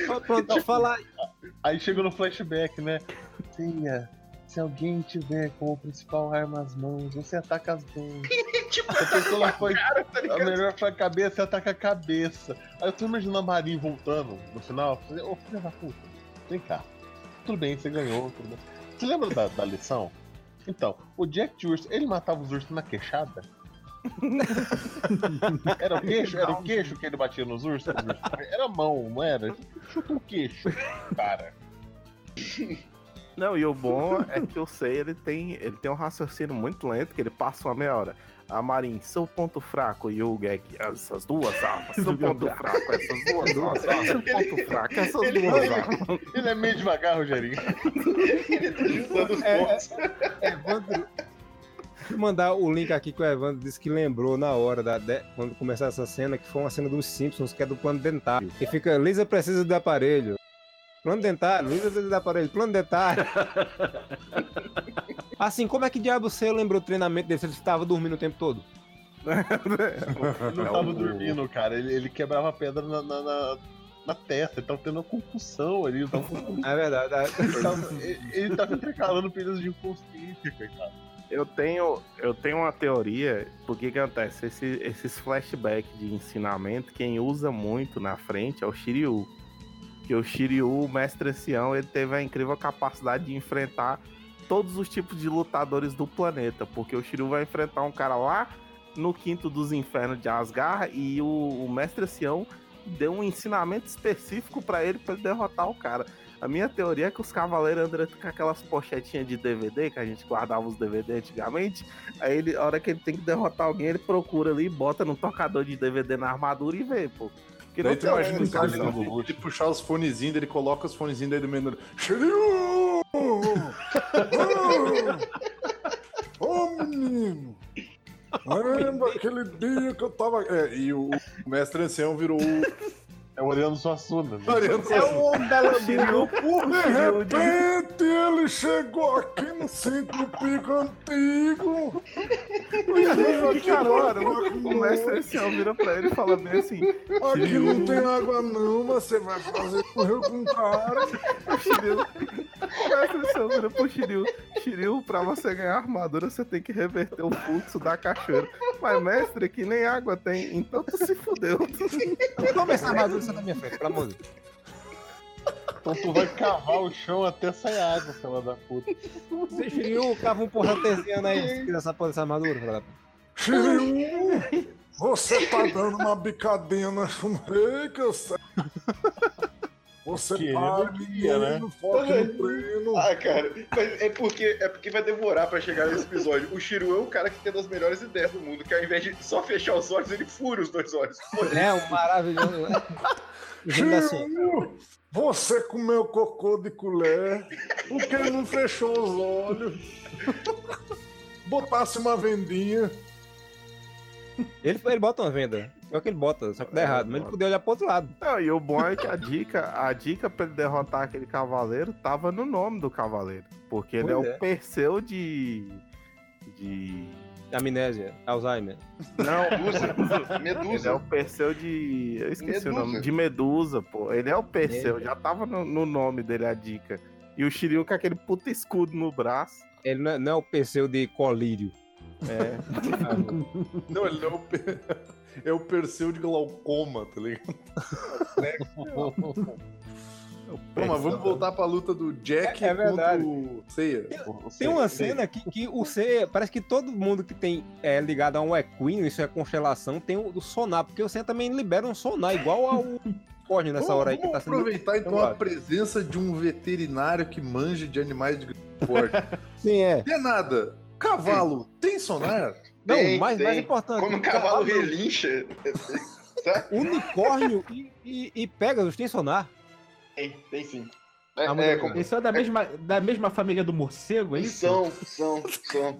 Pronto, deixa eu falar. Aí chega no flashback, né? Tia, se alguém tiver como principal arma as mãos, você ataca as mãos. tipo, a pessoa foi. cara, tá A melhor foi a cabeça, você ataca a cabeça. Aí eu tô imaginando a Marin voltando no final. Ô filha da puta, vem cá. Tudo bem, você ganhou. Tudo bem. Você lembra da, da lição? Então, o Jack de urso, ele matava os ursos na queixada? Era o queixo? Era o queixo que ele batia nos ursos? Os ursos- Era a mão, não era? Chuta o queixo, cara. Não, e o bom é que eu sei, ele tem, ele tem um raciocínio muito lento, que ele passa uma meia hora. A Marin, seu ponto fraco, e o Gek, essas duas armas. Seu ponto fraco, essas duas armas. Seu ponto fraco, essas Ele- duas ele- armas. Ele é meio devagar, Rogerinho. Ele tá juntando os É, pontos. Evandro. Mandar o link aqui que o Evandro disse que lembrou na hora, da, de- quando começar essa cena, que foi uma cena dos Simpsons, que é do plano dentário. E fica, Lisa precisa de aparelho. Plano dentário, Lisa precisa de aparelho, plano dentário. Assim, como é que diabo você lembrou o treinamento dele se ele estava dormindo o tempo todo? Ele não É tava o- dormindo, cara. Ele, ele quebrava pedra na, na, na- na testa. Ele tava tendo uma concussão ali. Ele tava, É verdade. é- ele tava, ele- ele tava intercalando períodos de inconsciência, coitado. Eu tenho, eu tenho uma teoria, porque que acontece? Esse- esses flashbacks de ensinamento, quem usa muito na frente é o Shiryu. Que o Shiryu, o mestre ancião, ele teve a incrível capacidade de enfrentar todos os tipos de lutadores do planeta. Porque o Shiryu vai enfrentar um cara lá no quinto dos infernos de Asgard e o, o mestre ancião deu um ensinamento específico pra ele ele derrotar o cara. A minha teoria é que os cavaleiros andam com aquelas pochetinhas de DVD, que a gente guardava os DVD antigamente. Aí ele, a hora que ele tem que derrotar alguém, ele procura ali, bota no tocador de DVD na armadura e vê, pô. Porque Daí não tu tem imagina o cara ele, ele puxar os fonezinhos dele, coloca os fonezinhos daí do menino. Shiryu! Ô menino! Lembra aquele dia que eu tava. É, e o mestre ancião virou o. É o Ariano Suassuna. né? Ariano É o Por de repente ele chegou aqui no centro pico antigo. Aqui agora, o o mestre ancião vira pra ele e fala bem assim: Aqui não tem água não, mas você vai fazer correr com o cara. Shiryu. O vira pro Shiryu. Shiryu, pra você ganhar armadura, você tem que reverter o fluxo da cachoeira. Mas, mestre, que nem água tem, então tu se fudeu. Toma essa armadura na minha frente, pelo amor de Deus. Então tu vai cavar o chão até sair água, fila da puta. Você Shiryu, cava um porra artesiano aí, se quiser essa porra dessa armadura, filha da puta. Shiryu, você tá dando uma bicadinha na que eu sei. Você Que tá ele não queria, né? no foco no. Ah, cara, mas é porque, é porque vai demorar pra chegar nesse episódio. O Shiryu é o cara que tem das melhores ideias do mundo, que ao invés de só fechar os olhos, ele fura os dois olhos. É um maravilhoso. Dizendo assim, você comeu cocô de colher porque não fechou os olhos. Botasse uma vendinha. ele, ele bota uma venda. É o que ele bota, só que dá errado. Mas ele podia olhar pro outro lado. Não, e o bom é que a dica, a dica pra ele derrotar aquele cavaleiro tava no nome do cavaleiro. Porque ele Pois é, é. o Perseu de. de. Amnésia, Alzheimer. Não, Medusa, Ele é o Perseu de. Eu esqueci o Medusa. nome. De Medusa, pô. Ele é o Perseu, É. já tava no, no nome dele a dica. E o Shiryu com aquele puta escudo no braço. Ele não é, não é o Perseu de colírio. É. Não, ele não é o, per... é o Perseu de glaucoma, tá ligado? Não, mas vamos voltar pra luta do Jack É- é verdade. contra o Seiya. Tem uma cena que, que o C, parece que todo mundo que tem é, ligado a um equino, isso é constelação, tem o, o sonar, porque o C também libera um sonar, igual ao Corne nessa Vamos- hora aí que tá sendo. aproveitar então a presença de um veterinário que manja de animais de grande porte. Sim, é. Não é nada. Cavalo tem sonar? Não, Tem, mais, tem. mais importante. Quando o cavalo relincha. Tá? Unicórnio e, e, e Pegasus tem sonar. Tem, tem sim. É, Ah, é, como- Eles são da mesma, da mesma família do morcego, é isso? são, são, são.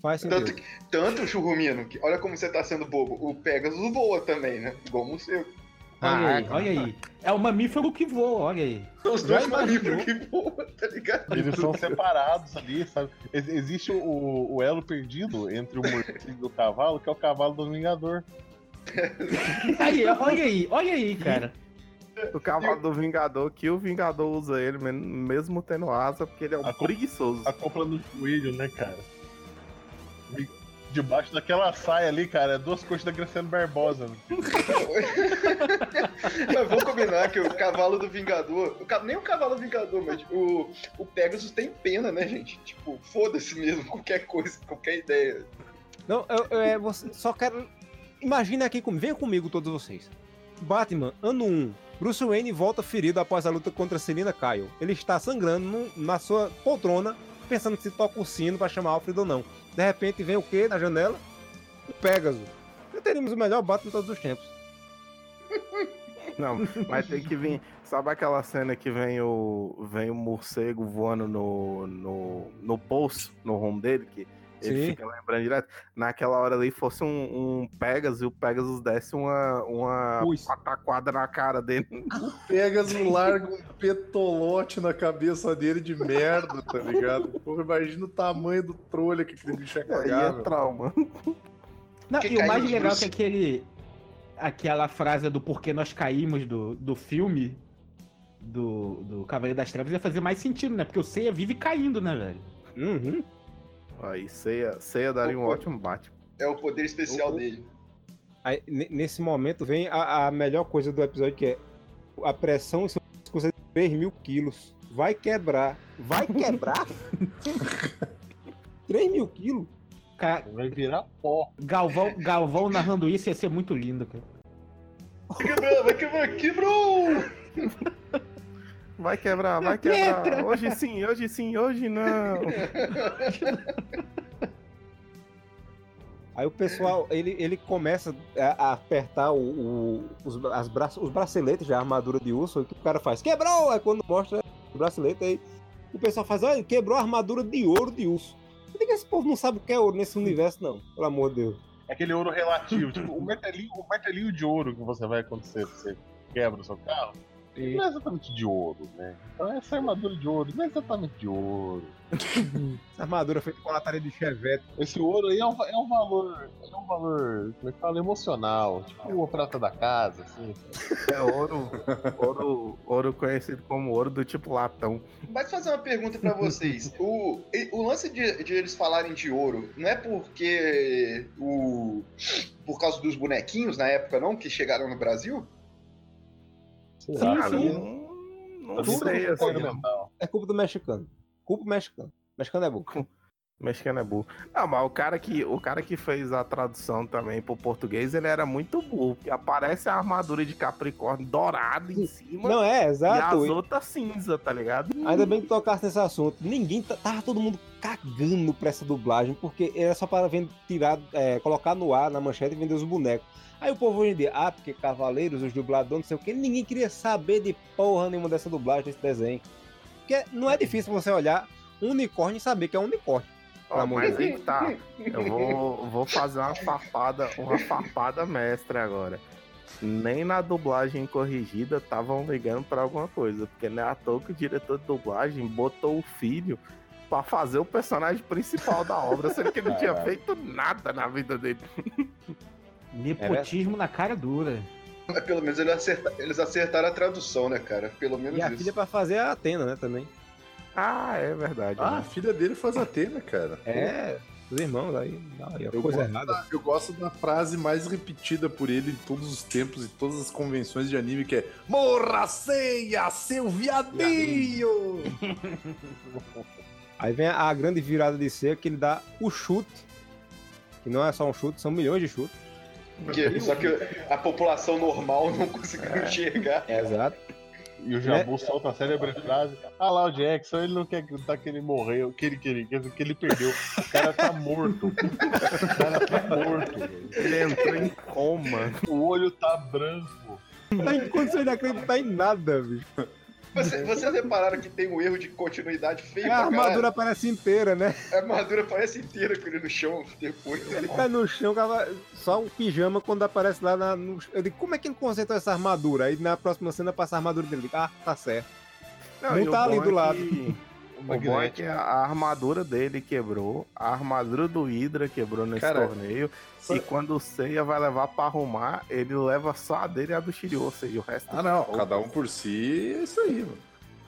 Faz sentido. Tanto, que- tanto Churrumino, que olha como você tá sendo bobo. O Pegasus voa também, né? Igual o morcego. Olha aí, Ah, olha aí. É um mamífero que voa, olha aí. São os dois mamíferos que voam, tá ligado? Eles são separados ali, sabe? Ex- Existe o, o elo perdido entre o morcego e o cavalo, que é o cavalo do Vingador. Aí, olha aí, olha aí, cara. O cavalo do Vingador, que o Vingador usa ele, mesmo tendo asa, porque ele é um A preguiçoso. A copla no joelho, né, cara? Debaixo daquela saia ali, cara, é duas coxas da Graciano Barbosa. Mas vamos combinar que o cavalo do Vingador. O nem o cavalo do Vingador, mas o, o Pegasus tem pena, né, gente? Tipo, foda-se mesmo, qualquer coisa, qualquer ideia. Não, eu, eu, é, você, só quero. Imagina aqui comigo, venha comigo todos vocês. Batman, ano 1. Bruce Wayne volta ferido após a luta contra Selina Kyle. Ele está sangrando no- na sua poltrona, pensando se toca o sino para chamar Alfred ou não. De repente vem o quê na janela? O Pegasus. Já teríamos o melhor Batman de todos os tempos. Não, mas tem que vir. Sabe aquela cena que vem o, vem o morcego voando no, no, no poço, no home dele, que ele Sim. fica lembrando direto? Naquela hora ali fosse um, um Pegasus e o Pegasus desse uma, uma pataquada na cara dele. Pegas e larga um petolote na cabeça dele de merda, tá ligado? Porra, imagina o tamanho do trolha que aquele bicho é Aí é cagável. trauma. Não, Que e o mais legal é que aquele. Aquela frase do porquê nós caímos do, do filme do, do Cavaleiro das Trevas ia fazer mais sentido, né? Porque o Seiya vive caindo, né, velho? Uhum. Aí ceia, ceia daria um Opa. ótimo Batman. É o poder especial O- o- dele. Aí, ne- nesse momento vem a, a melhor coisa do episódio, que é a pressão em seu pescoço é de 3 mil quilos. Vai quebrar. Vai quebrar? 3 mil quilos? Cara, Vai virar pó. Galvão, Galvão narrando isso ia ser muito lindo, cara. Vai quebrar, vai quebrar, quebrou! Vai quebrar, vai quebrar. Hoje sim, hoje sim, hoje não. Aí o pessoal, ele, ele começa a, a apertar o, o- os, as braços, os braceletes da armadura de urso, e o que o cara faz? Quebrou! Aí quando mostra o bracelete, aí o pessoal faz, olha, quebrou a armadura de ouro de urso. Por que que esse povo não sabe o que é ouro nesse universo, não? Pelo amor de Deus. É aquele ouro relativo. tipo, o martelinho, o martelinho de ouro que você vai acontecer se você quebra o seu carro. Não é exatamente de ouro, né? Então essa armadura de ouro não é exatamente de ouro. Essa armadura feita com lataria de chevette. Esse ouro aí é um, é um valor. É um valor, como é que fala, emocional. Tipo a prata da casa, assim. É ouro, ouro, ouro conhecido como ouro do tipo latão. Mas fazer uma pergunta pra vocês. o, o lance de, de eles falarem de ouro não é porque o. Por causa dos bonequinhos na época, não, que chegaram no Brasil? Sim, sim. não, não sei, assim. É culpa do mexicano. Culpa do mexicano. O mexicano é burro. Mexicano é burro. Não, mas o cara, que, o cara que fez a tradução também pro português, ele era muito burro. Porque aparece a armadura de Capricórnio dourada em cima Não é, e exato. as outras cinza, tá ligado? Ainda bem que tocasse nesse assunto. Ninguém tá- tava todo mundo cagando pra essa dublagem, porque era só para vender, tirar, é, colocar no ar, na manchete e vender os bonecos. Aí o povo dia, ah, porque Cavaleiros, os dubladores, não sei o que, ninguém queria saber de porra nenhuma dessa dublagem, desse desenho. Porque não é difícil você olhar um unicórnio e saber que é um unicórnio. De mas aí tá. Eu vou, vou fazer uma farpada, uma farpada mestre agora. Nem na dublagem corrigida estavam ligando pra alguma coisa. Porque não é à toa que o diretor de dublagem botou o filho pra fazer o personagem principal da obra, sendo que ele não tinha feito nada na vida dele. Nepotismo na cara dura. Mas pelo menos eles acerta- eles acertaram a tradução, né, cara? Pelo menos E a isso. filha pra fazer a Atena, né, também. Ah, é verdade. Ah, a né? filha dele faz Atena, cara. É, os irmãos aí, aí a Eu coisa gosto, errada. da, eu gosto da frase mais repetida por ele em todos os tempos e todas as convenções de anime, que é Morra ceia, seu viadinho! Aí vem a, a grande virada de ser que ele dá o chute, que não é só um chute, são milhões de chutes. Que- só que a população normal não conseguiu enxergar. Exato. E o Jabu solta a célebre frase. Ah lá, o Jackson, ele não quer contar que ele morreu, que ele, que ele, que ele perdeu. O cara tá morto. O cara tá morto, velho. Ele entrou em coma. O olho tá branco. Tá em condições de acreditar em nada, bicho. Você- vocês repararam que tem um erro de continuidade feio A pra armadura aparece inteira, né? A armadura parece inteira com ele no chão depois. Ele tá no chão, só um pijama quando aparece lá na, no. Eu digo, como é que ele consertou essa armadura? Aí na próxima cena passa a armadura dele. Ah, tá certo. Não e o tá ali do é lado. que- O bom é que a armadura dele quebrou, a armadura do Hydra quebrou nesse torneio. só- E quando o Seiya vai levar pra arrumar, ele leva só a dele e a do Shiryu, ou seja, o resto. Ah, não, cada um por si, é isso aí, mano.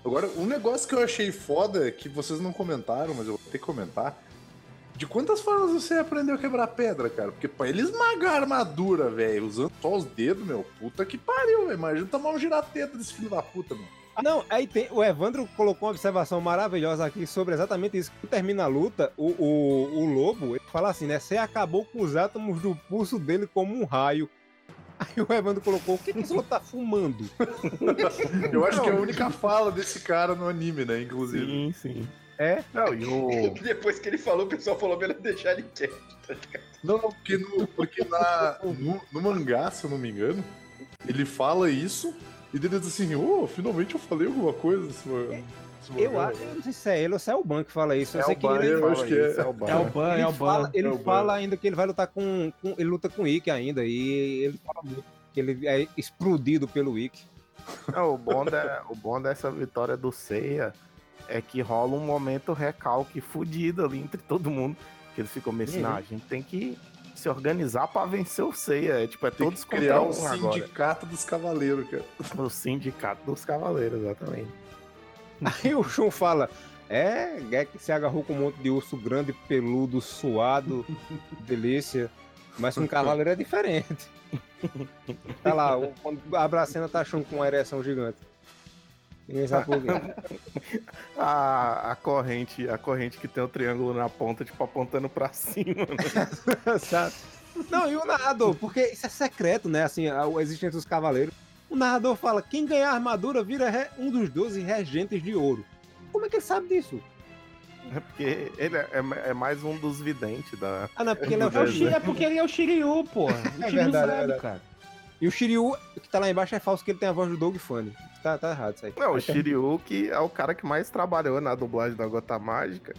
Agora, um negócio que eu achei foda, que vocês não comentaram, mas eu vou ter que comentar. De quantas formas você aprendeu a quebrar pedra, cara? Porque pra ele esmagar a armadura, velho, usando só os dedos, meu, puta que pariu, velho. Imagina tomar um girateta desse filho da puta, mano. Ah, não, aí tem. O Evandro colocou uma observação maravilhosa aqui sobre exatamente isso. Quando termina a luta, o, o, o lobo ele fala assim, né? Você acabou com os átomos do pulso dele como um raio. Aí o Evandro colocou: o que, que esse lobo tá fumando? Eu acho que é a única fala desse cara no anime, né, inclusive. Sim, sim. É? Não, e o. Depois que ele falou, o pessoal falou melhor deixar ele quieto. tá ligado? Não, porque, no, porque na, no, no mangá, se eu não me engano, ele fala isso e ele diz assim, ô, finalmente eu falei alguma coisa. Esse, ma- esse Eu mangá." acho, eu não sei se é ele ou se é o Ban que fala isso. Eu É sei o Ban, ele, eu fala acho que é. o Ban. É o Ban, ele é o fala, Ban. ele É o Ban. fala ainda que ele vai lutar com, com- Ele luta com o Ikki ainda. E ele fala muito que ele é explodido pelo Ikki. Não, o, bom da- o bom dessa vitória do Seiya é que rola um momento recalque fudido ali entre todo mundo. Que eles ficam meio assim, Uhum. "Não, a gente tem que se organizar pra vencer o Seiya. É, tipo, é Tem todos que criar um um agora. sindicato dos cavaleiros, cara. O sindicato dos cavaleiros, exatamente. Aí o Shun fala: É, é que se agarrou com um monte de urso grande, peludo, suado, delícia. Mas com cavaleiro é diferente. Tá lá, o- quando abre a cena, tá Shun com uma ereção gigante. Ninguém sabe por quê. A, a corrente, a corrente que tem o triângulo na ponta, tipo, apontando pra cima. né? Sabe? Não, e o narrador, porque isso é secreto, né? Assim, a a existência dos cavaleiros. O narrador fala: quem ganhar a armadura vira um dos 12 regentes de ouro. Como é que ele sabe disso? É porque ele é, é- é mais um dos videntes da. Ah, não, é porque ele é o Shiryu. Shi- é porque ele é o Shiryu, pô. O É Shiryu verdade, é sabe, verdade. cara. E o Shiryu, que tá lá embaixo, é falso, que ele tem a voz do Doug Funny. Tá, tá errado isso aí. Não, o Shiryu que é o cara que mais trabalhou na dublagem da Gota Mágica.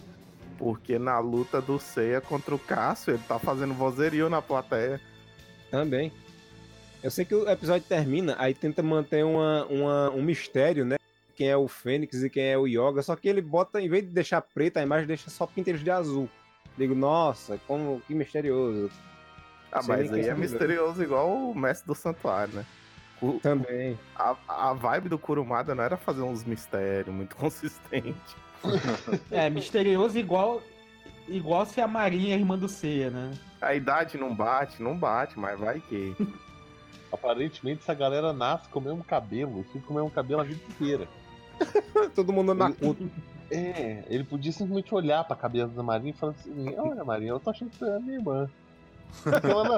Porque na luta do Seiya contra o Cássio, ele tá fazendo vozerio na plateia. Também. Eu sei que o episódio termina, aí tenta manter uma, uma- um mistério, né? Quem é o Fênix e quem é o Yoga, só que ele bota, em vez de deixar preta, a imagem deixa só pinta eles de azul. Digo, nossa, como que misterioso. Ah, mas aí é né? misterioso igual o Mestre do Santuário, né? O- Também. a, a vibe do Kurumada não era fazer uns mistérios muito consistentes. É, misterioso igual, igual se a Marinha é irmã do Ceia, né? A idade não bate, não bate, mas vai que. Aparentemente essa galera nasce com o mesmo cabelo, fica com o mesmo cabelo a vida inteira. Todo mundo na conta. É, ele podia simplesmente olhar pra cabeça da Marinha e falar assim, olha Marinha, eu tô achando que você é minha irmã.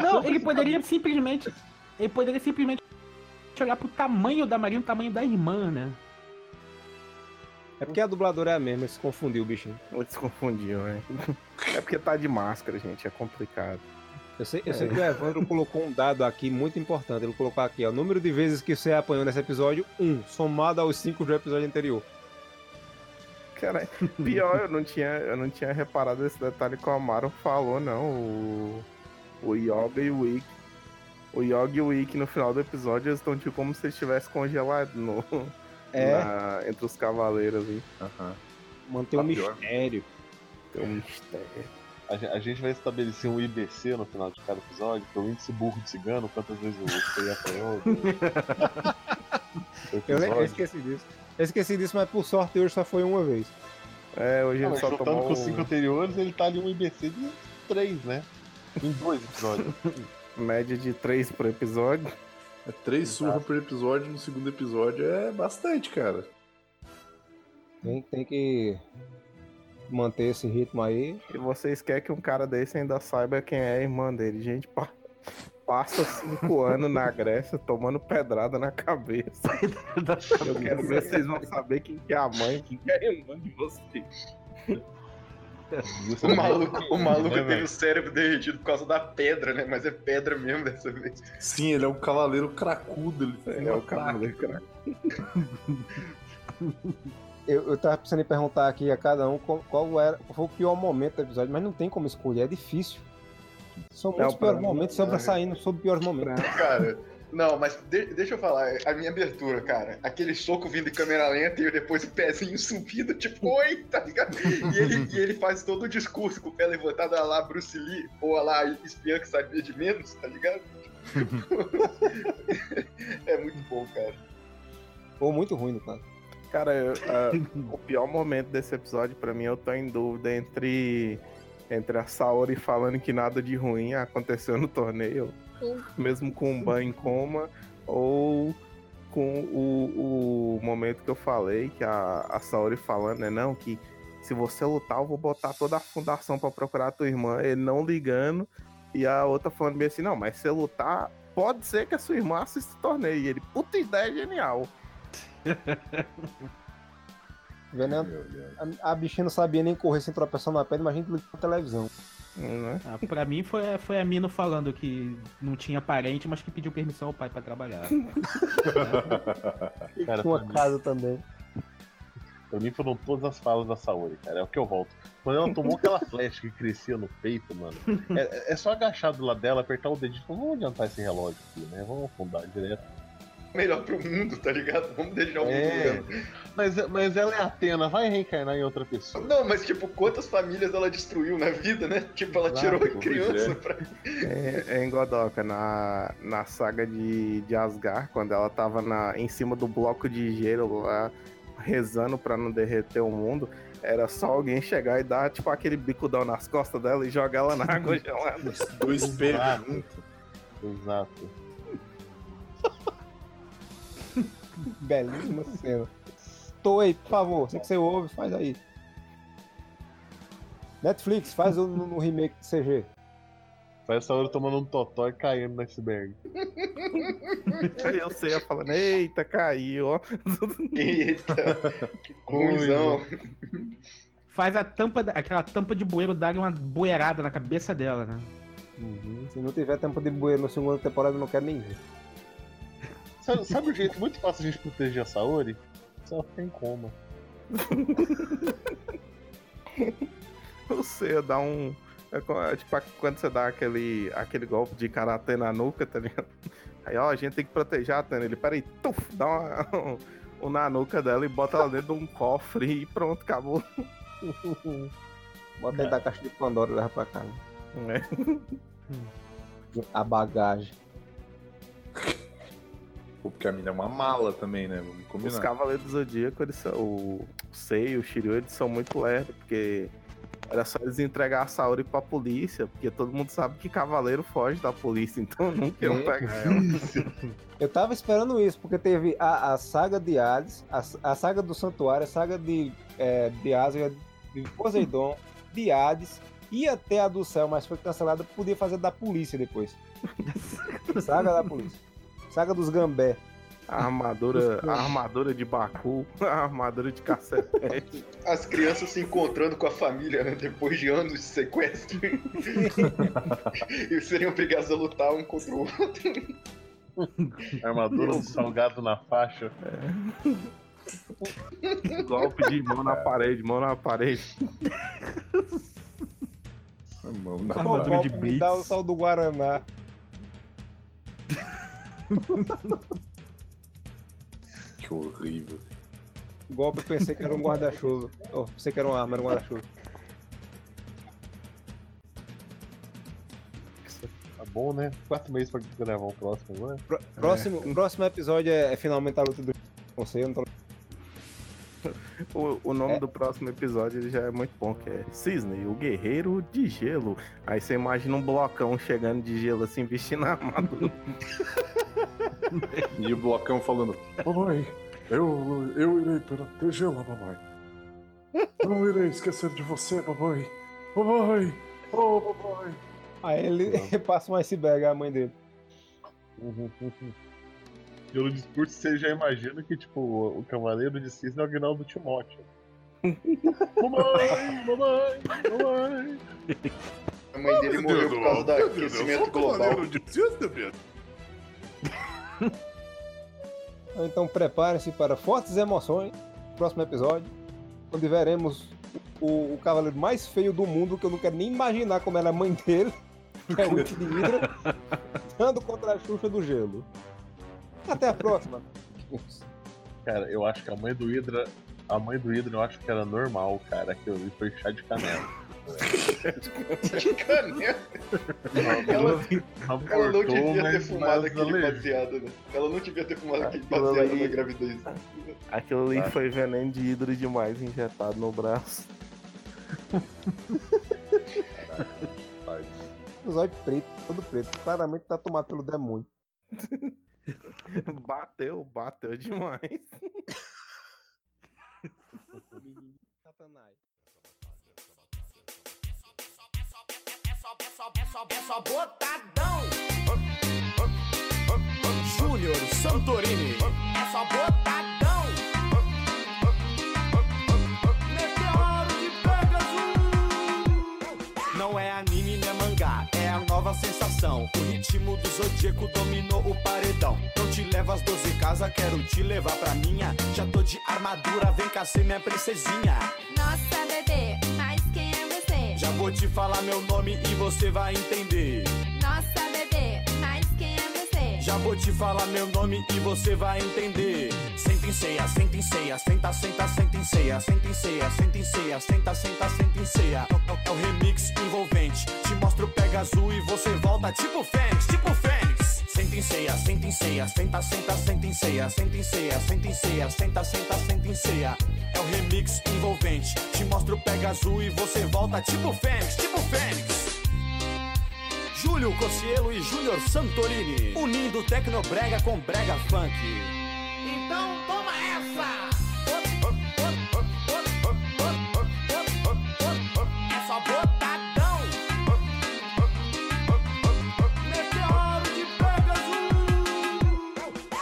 Não, ele poderia simplesmente. Ele poderia simplesmente olhar pro tamanho da Marinha, o tamanho da irmã, né? É porque a dubladora é a mesma, se confundiu o bichinho. Ele se confundiu, né? É porque tá de máscara, gente, é complicado. Eu sei, eu sei que o Evandro colocou um dado aqui muito importante. Ele colocou aqui, ó. O número de vezes que você apanhou nesse episódio, um, somado aos cinco do episódio anterior. Cara, pior, eu não tinha, eu não tinha reparado esse detalhe que o Amaro falou, não. O, o Yoga e o Ikki. O Yoga e o Ikki no final do episódio eles estão tipo como se estivesse congelado no, É. na- entre os cavaleiros ali. Manter um Tá pior. mistério. Tem um mistério. A gen- a gente vai estabelecer um IBC no final de cada episódio, que é o índice burro de cigano, quantas vezes o Sei apanhou. Eu, eu esqueci disso. Eu esqueci disso, mas por sorte hoje só foi uma vez. É, hoje ele só juntando tomou com os um cinco anteriores, ele tá ali um IBC de três, né? Em dois episódios. média de três por episódio. É três surras por episódio no segundo episódio é bastante, cara. Tem, tem que manter esse ritmo aí. E vocês querem que um cara desse ainda saiba quem é a irmã dele. Gente, pa- passa cinco anos na Grécia tomando pedrada na cabeça. Eu quero ver se vocês vão saber quem que é a mãe, quem que é a irmã de vocês. O maluco, o maluco É, teve velho. o cérebro derretido por causa da pedra, né? Mas é pedra mesmo dessa vez. Sim, ele é um cavaleiro cracudo. Ele É um o cavaleiro cracudo. Eu, eu tava pensando em perguntar aqui a cada um qual, qual era, qual foi o pior momento do episódio, mas não tem como escolher, é difícil. São muitos pra piores momentos sobressaindo sobre piores momentos. Cara, não, mas de- deixa eu falar, a minha abertura, cara. Aquele soco vindo em câmera lenta e depois o pezinho subindo, tipo, oi, tá ligado? E ele, e ele faz todo o discurso com o pé levantado, a lá Bruce Lee, ou a lá espiã que sabia de menos, tá ligado? é muito bom, cara. Ou muito ruim, no caso. Cara, eu- a- o pior momento desse episódio pra mim, eu tô em dúvida entre, entre a Saori falando que nada de ruim aconteceu no torneio, mesmo com o Ban em coma, ou com o, o momento que eu falei, que a, a Saori falando, né, não, que se você lutar, eu vou botar toda a fundação pra procurar a tua irmã, ele não ligando, e a outra falando bem assim, não, mas se você lutar, pode ser que a sua irmã assista o torneio. E ele, puta ideia genial. Vendo? A, a bichinha não sabia nem correr sem tropeçar na pedra, mas a gente na televisão. Né? Ah, pra mim foi, foi a Mino falando que não tinha parente, mas que pediu permissão ao pai pra trabalhar. Cara, Uma mim- casa também. Pra mim foram todas as falas da Saori, cara. É o que eu volto. Quando ela tomou aquela flecha que crescia no peito, mano, é, é só agachar do lado dela, apertar o dedinho e falar, vamos adiantar esse relógio aqui, né? Vamos afundar direto. Melhor pro mundo, tá ligado? Vamos deixar o mundo É. Mas, mas ela é Atena, vai reencarnar em outra pessoa. Não, mas tipo, quantas famílias ela destruiu na vida, né? Tipo, ela Exato, tirou pois criança é. pra. É, é em Godoka, na, na saga de, de Asgard, quando ela tava na, em cima do bloco de gelo lá, rezando pra não derreter o mundo, era só alguém chegar e dar, tipo, aquele bicudão nas costas dela e jogar ela na água gelada. Dois pés Exato. Exato. Belíssima cena. Toei, por favor, sei que você ouve, faz aí. Netflix, faz o no, no remake de CG. Faz a Saori tomando um totó e caindo no iceberg. Aí eu sei, falando, eita, caiu, ó. Eita, que. Faz a tampa, aquela tampa de bueiro dar uma bueirada na cabeça dela, né? Uhum. Se não tiver tempo de bueiro na segunda temporada, eu não quero nem ver. Sabe, sabe o jeito muito fácil de a gente proteger a Saori? Se ela ficar em coma. Você dá um. É é tipo quando você dá aquele, aquele golpe de karatê na nuca, tá ligado? Aí, ó, a gente tem que proteger a Tânia. Ele, peraí, tuf, dá uma, um na nuca dela e bota ela dentro de um cofre e pronto, acabou. Bota dentro da caixa de Pandora e leva pra casa. É. A bagagem. Pô, Porque a mina é uma mala também, né? Vamos Os combinar. Cavaleiros do Zodíaco, eles são. O Sei e o Shiryu, eles são muito lerdos, porque era só eles entregar a Saori pra polícia, porque todo mundo sabe que cavaleiro foge da polícia, então não queriam É. pegar ela. Eu tava esperando isso, porque teve a, a saga de Hades, a, a saga do Santuário, a saga de, é, de Asgard, de Poseidon, de Hades, e até a do céu, mas foi cancelada, podia fazer da polícia depois. saga da polícia. Saga dos Gambé. A armadura, a armadura de Baku, a armadura de cacetete. As crianças se encontrando com a família, né? Depois de anos de sequestro. e seriam obrigados a lutar um contra o outro. Armadura do salgado na faixa. Golpe de mão na parede, mão na parede. Mão na Armadura de Blitz. dá o sal do Guaraná. Que horrível. Golpe eu pensei que era um guarda-chuva. Oh, pensei que era uma arma, era um guarda-chuva. Tá bom, né? Quatro meses pra gravar o próximo, né? Pró- Próximo, próximo episódio é, é finalmente a luta do com você, eu não tô O, o nome do próximo episódio ele já é muito bom, que é Cisne, o guerreiro de gelo. Aí você imagina um blocão chegando de gelo assim, vestindo a armadura. E o blocão falando: Mamãe, eu, eu irei protegê-la, mamãe. Não irei esquecer de você, mamãe. Mamãe, oh, mamãe. Aí ele passa um iceberg, a mãe dele. Pelo discurso, você já imagina que, tipo, o o Cavaleiro de Cisne é o Aguinaldo Timóteo. mamãe, mamãe, mamãe. A mãe dele morreu por causa do aquecimento global. Então prepare-se para fortes emoções. Próximo episódio, onde veremos o, o cavaleiro mais feio do mundo, que eu não quero nem imaginar como era a mãe dele, que é o Witch de Hydra, lutando contra a Xuxa do Gelo. Até a próxima. Cara, eu acho que a mãe do Hydra. A mãe do Hydra eu acho que era normal, cara. Aquilo ali foi chá de canela. De canela. Ela, ela não devia ter fumado aquele baseado, né? Ela não devia ter fumado aquele baseado ali- na gravidez. Aquilo ali Tá. foi veneno de hidro demais injetado no braço. Episódio preto, todo preto. Claramente tá tomado pelo demônio. Bateu, bateu demais. Satanás. É só botadão. Júnior Santorini. É só botadão. Meteoro de Pegasus. Não é anime, nem mangá, é a nova sensação. O ritmo do zodíaco dominou o paredão. Não te levo às 12 casas, quero te levar pra minha. Já tô de armadura, vem cá ser minha princesinha. Nossa, bebê, mas quem é você? Já vou te falar meu nome e você vai entender. Nossa, Já vou te falar meu nome e você vai entender. Senta em ceia, senta em ceia, senta, senta, senta em ceia, senta em ceia, senta em ceia, senta, senta, senta em ceia. É, o- é remix envolvente. Te mostro o pega azul e você volta tipo Fênix, tipo Fênix. Senta em ceia, senta em ceia, senta, senta, senta em ceia, senta em ceia, senta em ceia, senta, senta, senta em ceia. É o remix envolvente. Te mostro o pega azul e você volta tipo Fênix, tipo Fênix. Júlio Cossielo e Júnior Santorini, unindo Tecnobrega com Brega Funk. Então toma essa! É só botadão! Meteoro de Pegasus!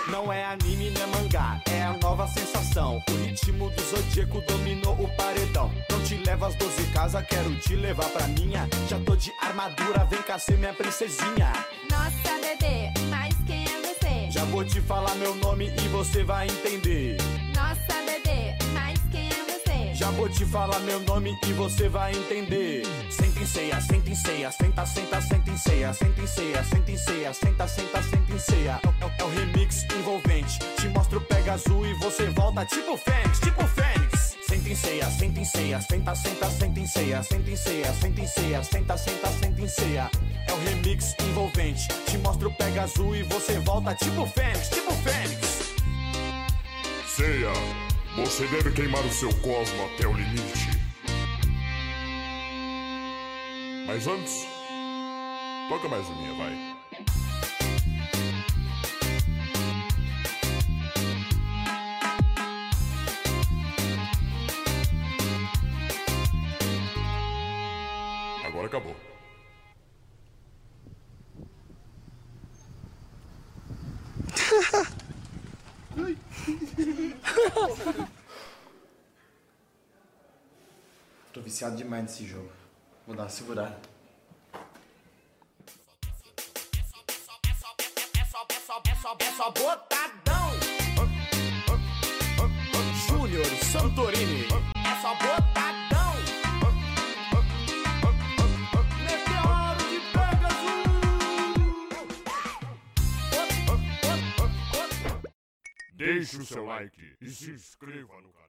Não é anime, nem mangá, é a nova sensação. O ritmo do zodíaco dominou o paredão. Te levo às 12 casas, quero te levar pra minha. Já tô de armadura, vem cá ser minha princesinha. Nossa, bebê, mas quem é você? Já vou te falar meu nome e você vai entender. Nossa, bebê, mas quem é você? Já vou te falar meu nome e você vai entender. Senta em ceia, senta em ceia, senta, senta, senta em ceia, senta em ceia, senta em ceia, senta, senta, senta em ceia. É, é- é o remix envolvente. Te mostro o pega azul e você volta tipo Fênix, tipo Fênix. Senta em ceia, senta em ceia, senta, senta, senta em ceia, senta em ceia, senta em ceia, senta, senta, senta em ceia. É o remix envolvente. Te mostro o pega azul e você volta tipo Fênix, tipo Fênix. Ceia, você deve queimar o seu cosmo até o limite. Mas antes, toca mais uma vai. Acabou. Tô viciado demais nesse jogo. Vou dar uma segurada. É só botadão. Júnior Santorini. É só botadão. Deixe o seu like e se inscreva no canal.